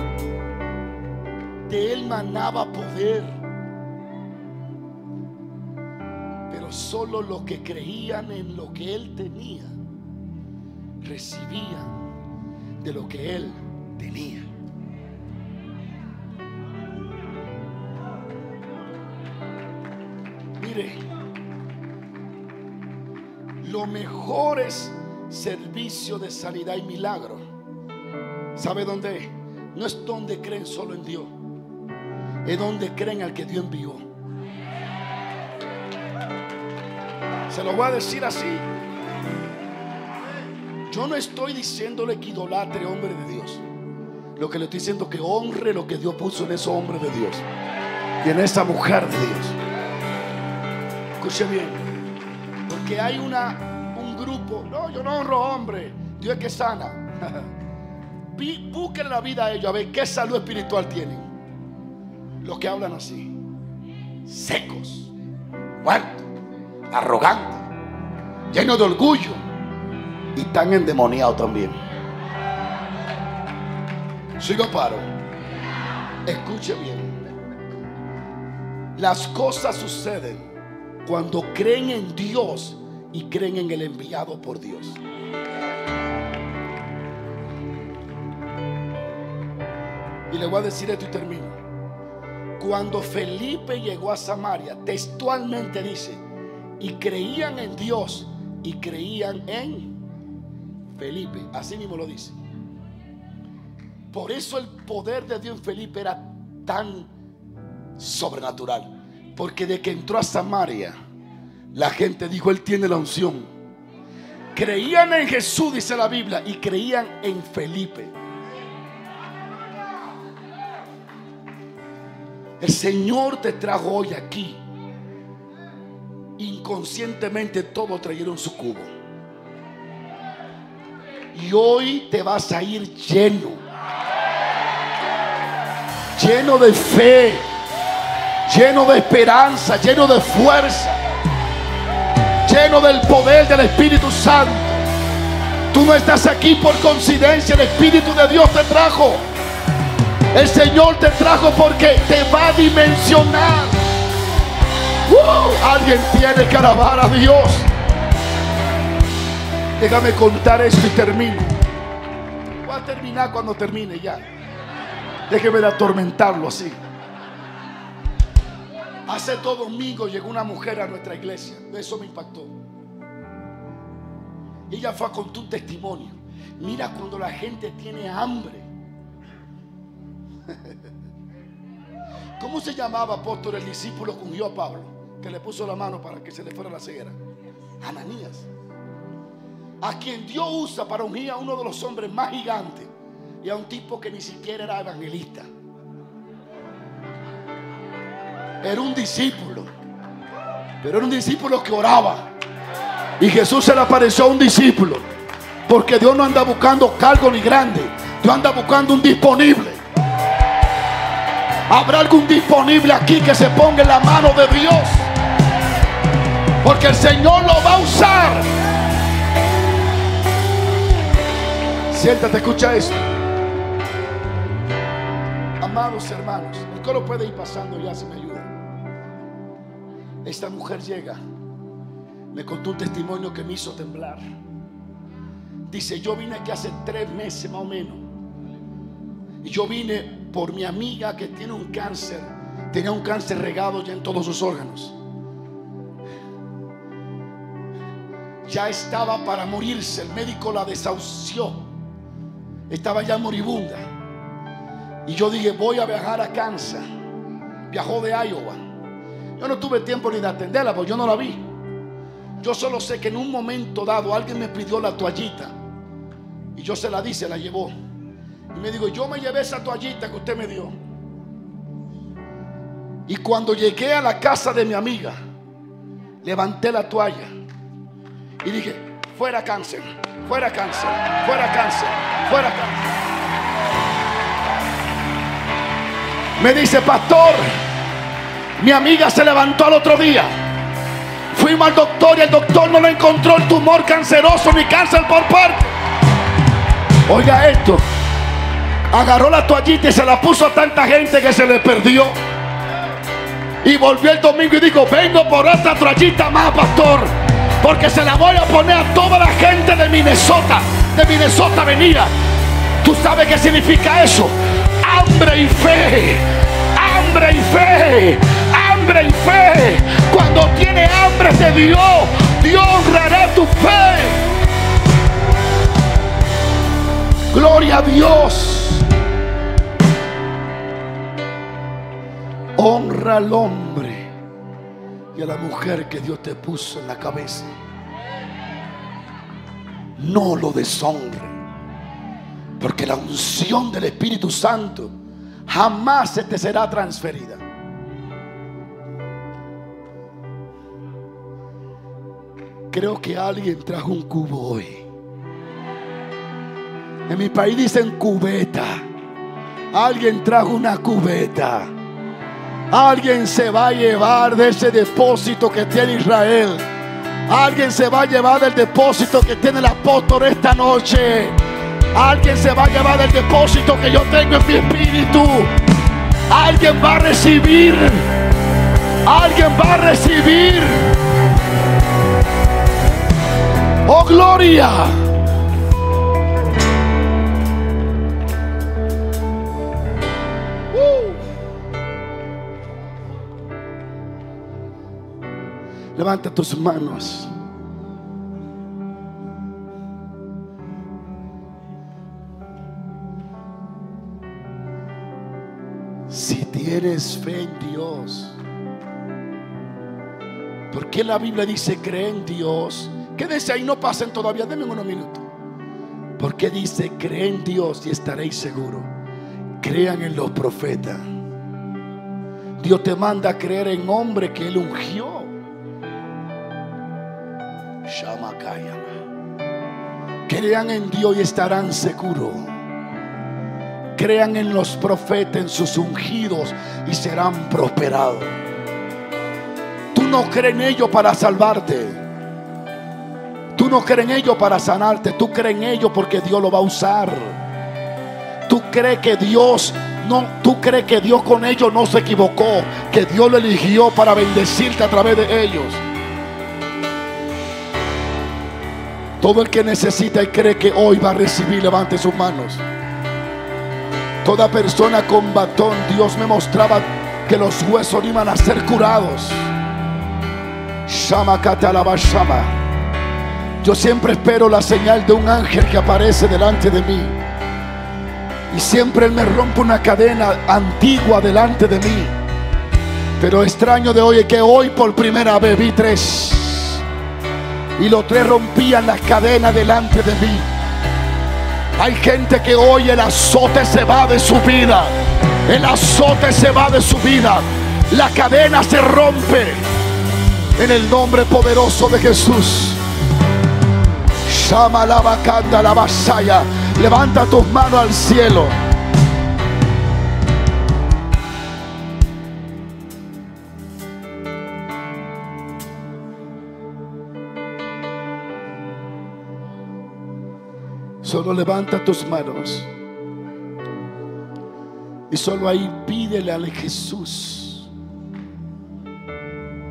de Él manaba poder. Pero solo los que creían en lo que Él tenía recibían de lo que él tenía. Mire, lo mejor es servicio de sanidad y milagro. ¿Sabe dónde? No es donde creen solo en Dios, es donde creen al que Dios envió. Se lo voy a decir así. Yo no estoy diciéndole que idolatre hombre de Dios. Lo que le estoy diciendo es que honre lo que Dios puso en ese hombre de Dios y en esa mujer de Dios. Escuche bien, porque hay una, un grupo, no, yo no honro hombre, Dios es que sana. Busquen la vida a ellos a ver qué salud espiritual tienen. Los que hablan así, secos, muertos, arrogantes, llenos de orgullo y tan endemoniado también. Sigo paro. Escuche bien. Las cosas suceden cuando creen en Dios y creen en el enviado por Dios. Le voy a decir esto y termino. Cuando Felipe llegó a Samaria, textualmente dice, y creían en Dios y creían en Felipe, así mismo lo dice. Por eso el poder de Dios en Felipe era tan sobrenatural. Porque de que entró a Samaria, la gente dijo, Él tiene la unción. Creían en Jesús, dice la Biblia, y creían en Felipe. El Señor te trajo hoy aquí. Inconscientemente todos trajeron su cubo. Y hoy te vas a ir lleno. Lleno de fe. Lleno de esperanza. Lleno de fuerza. Lleno del poder del Espíritu Santo. Tú no estás aquí por coincidencia. El Espíritu de Dios te trajo. El Señor te trajo porque te va a dimensionar. Uh, alguien tiene que alabar a Dios. Déjame contar esto y termino. Voy a terminar cuando termine ya. Déjeme de atormentarlo así. Hace dos domingos llegó una mujer a nuestra iglesia. Eso me impactó. Ella fue a contar un testimonio. Mira cuando la gente tiene hambre. ¿Cómo se llamaba apóstol el discípulo que ungió a Pablo? Que le puso la mano para que se le fuera la ceguera. Ananías. a quien Dios usa para ungir a uno de los hombres más gigantes y a un tipo que ni siquiera era evangelista. Era un discípulo, pero era un discípulo que oraba. Y Jesús se le apareció a un discípulo, porque Dios no anda buscando cargo ni grande, Dios anda buscando un disponible. ¿Habrá algún disponible aquí que se ponga en la mano de Dios? Porque el Señor lo va a usar. Siéntate, escucha esto. Amados hermanos, el coro puede ir pasando ya si me ayuda. Esta mujer llega, me contó un testimonio que me hizo temblar. Dice, yo vine aquí hace tres meses más o menos. Y yo vine por mi amiga que tiene un cáncer. Tenía un cáncer regado ya en todos sus órganos. Ya estaba para morirse. El médico la desahució. Estaba ya moribunda. Y yo dije, voy a viajar a Kansas. Viajó de Iowa. Yo no tuve tiempo ni de atenderla, porque yo no la vi. Yo solo sé que en un momento dado alguien me pidió la toallita. Y yo se la di, se la llevó. Y me digo, yo me llevé esa toallita que usted me dio. Y cuando llegué a la casa de mi amiga, levanté la toalla y dije, fuera cáncer, fuera cáncer, fuera cáncer, fuera cáncer. Me dice, pastor, mi amiga se levantó al otro día. Fuimos al doctor y el doctor no le encontró el tumor canceroso ni cáncer por parte. Oiga esto, agarró la toallita y se la puso a tanta gente que se le perdió. Y volvió el domingo y dijo, vengo por otra toallita más, pastor. Porque se la voy a poner a toda la gente de Minnesota. De Minnesota venía. ¿Tú sabes qué significa eso? Hambre y fe. Hambre y fe. Hambre y fe. Cuando tiene hambre de Dios, Dios honrará tu fe. Gloria a Dios. Al hombre y a la mujer que Dios te puso en la cabeza. No lo deshonre. Porque la unción del Espíritu Santo jamás se te será transferida. Creo que alguien trajo un cubo hoy. En mi país dicen cubeta. Alguien trajo una cubeta. Alguien se va a llevar de ese depósito que tiene Israel. Alguien se va a llevar del depósito que tiene el apóstol esta noche. Alguien se va a llevar del depósito que yo tengo en mi espíritu. Alguien va a recibir. Alguien va a recibir. Oh gloria. Levanta tus manos. Si tienes fe en Dios, ¿por qué la Biblia dice cree en Dios? Quédense ahí, no pasen todavía, denme unos minutos. Porque dice cree en Dios y estaréis seguros. Crean en los profetas. Dios te manda a creer en hombre que Él ungió. Crean en Dios y estarán seguros. Crean en los profetas, en sus ungidos y serán prosperados. Tú no crees en ellos para salvarte. Tú no crees en ellos para sanarte. Tú crees en ellos porque Dios lo va a usar. Tú crees que Dios no, tú crees que Dios con ellos no se equivocó, que Dios lo eligió para bendecirte a través de ellos. Todo el que necesita y cree que hoy va a recibir, levante sus manos. Toda persona con batón, Dios me mostraba que los huesos iban a ser curados. Shama. Yo siempre espero la señal de un ángel que aparece delante de mí. Y siempre Él me rompe una cadena antigua delante de mí. Pero extraño de hoy es que hoy por primera vez vi tres. Y los tres rompían las cadenas delante de mí. Hay gente que hoy el azote se va de su vida. El azote se va de su vida. La cadena se rompe. En el nombre poderoso de Jesús. Shama la vacanda la vasaya. Levanta tus manos al cielo. Solo levanta tus manos. Y solo ahí pídele a Jesús.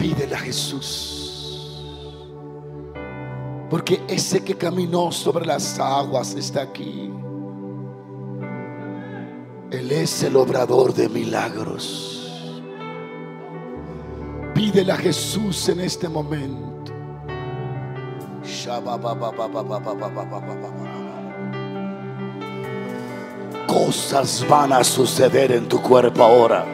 Pídele a Jesús. Porque ese que caminó sobre las aguas está aquí. Él es el obrador de milagros. Pídele a Jesús en este momento. Cosas van a suceder en tu cuerpo ahora.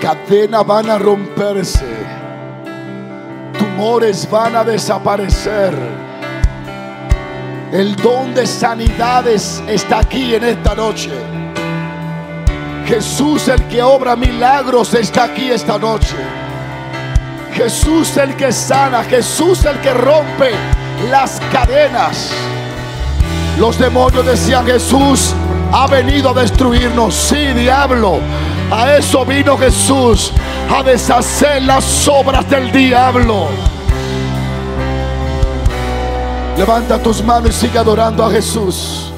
Cadenas van a romperse. Tumores van a desaparecer. El don de sanidades está aquí en esta noche. Jesús el que obra milagros está aquí esta noche. Jesús el que sana, Jesús el que rompe las cadenas. Los demonios decían, Jesús ha venido a destruirnos. Sí, diablo. A eso vino Jesús, a deshacer las obras del diablo. Levanta tus manos y sigue adorando a Jesús.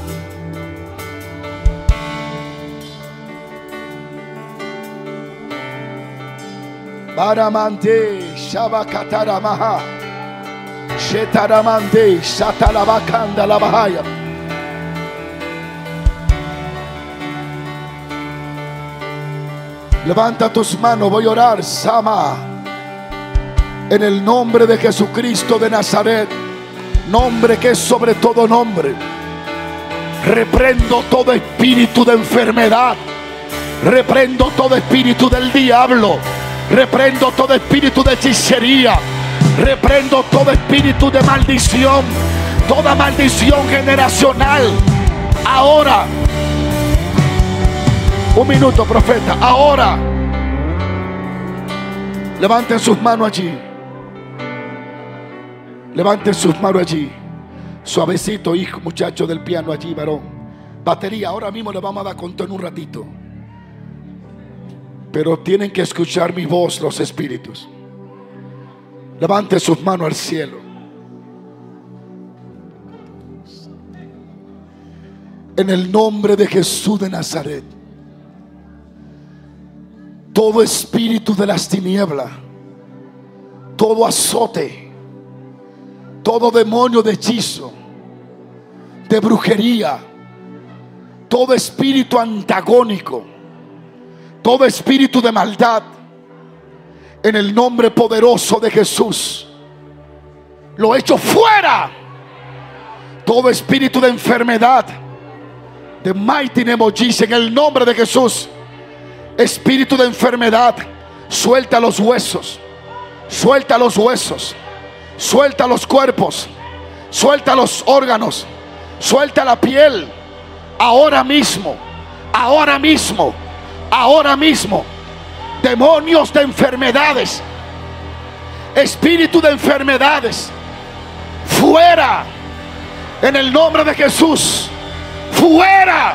Baramante, Shabakataramaha, Shetaramante, Shatalabakanda la. Levanta tus manos, voy a orar, Sama. En el nombre de Jesucristo de Nazaret, nombre que es sobre todo nombre. Reprendo todo espíritu de enfermedad. Reprendo todo espíritu del diablo. Reprendo todo espíritu de hechicería. Reprendo todo espíritu de maldición. Toda maldición generacional. Ahora un minuto, profeta. Ahora. Levanten sus manos allí. Levanten sus manos allí. Suavecito, hijo, muchacho del piano allí, varón. Batería, ahora mismo le vamos a dar conto en un ratito. Pero tienen que escuchar mi voz los espíritus. Levanten sus manos al cielo. En el nombre de Jesús de Nazaret todo espíritu de las tinieblas, todo azote, todo demonio de hechizo, de brujería, todo espíritu antagónico, todo espíritu de maldad, en el nombre poderoso de Jesús, lo echo fuera. Todo espíritu de enfermedad, de mighty name en el nombre de Jesús Espíritu de enfermedad, suelta los huesos, suelta los huesos, suelta los cuerpos, suelta los órganos, suelta la piel. Ahora mismo, ahora mismo, ahora mismo. Demonios de enfermedades, espíritu de enfermedades, fuera. En el nombre de Jesús, fuera.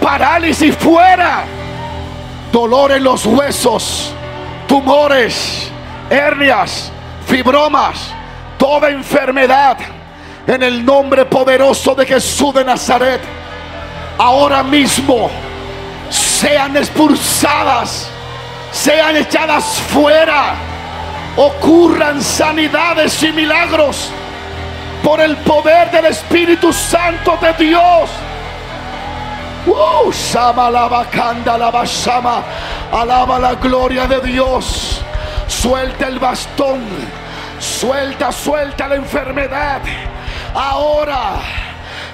Parálisis, fuera dolor en los huesos, tumores, hernias, fibromas, toda enfermedad, en el nombre poderoso de Jesús de Nazaret, ahora mismo sean expulsadas, sean echadas fuera, ocurran sanidades y milagros por el poder del Espíritu Santo de Dios. Uh, Shama la bacanda la bashama. Alaba la gloria de Dios. Suelta el bastón. Suelta, suelta la enfermedad. Ahora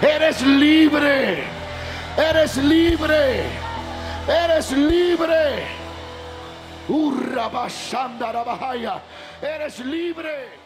eres libre. Eres libre. Eres libre. Urra bahaya. Eres libre.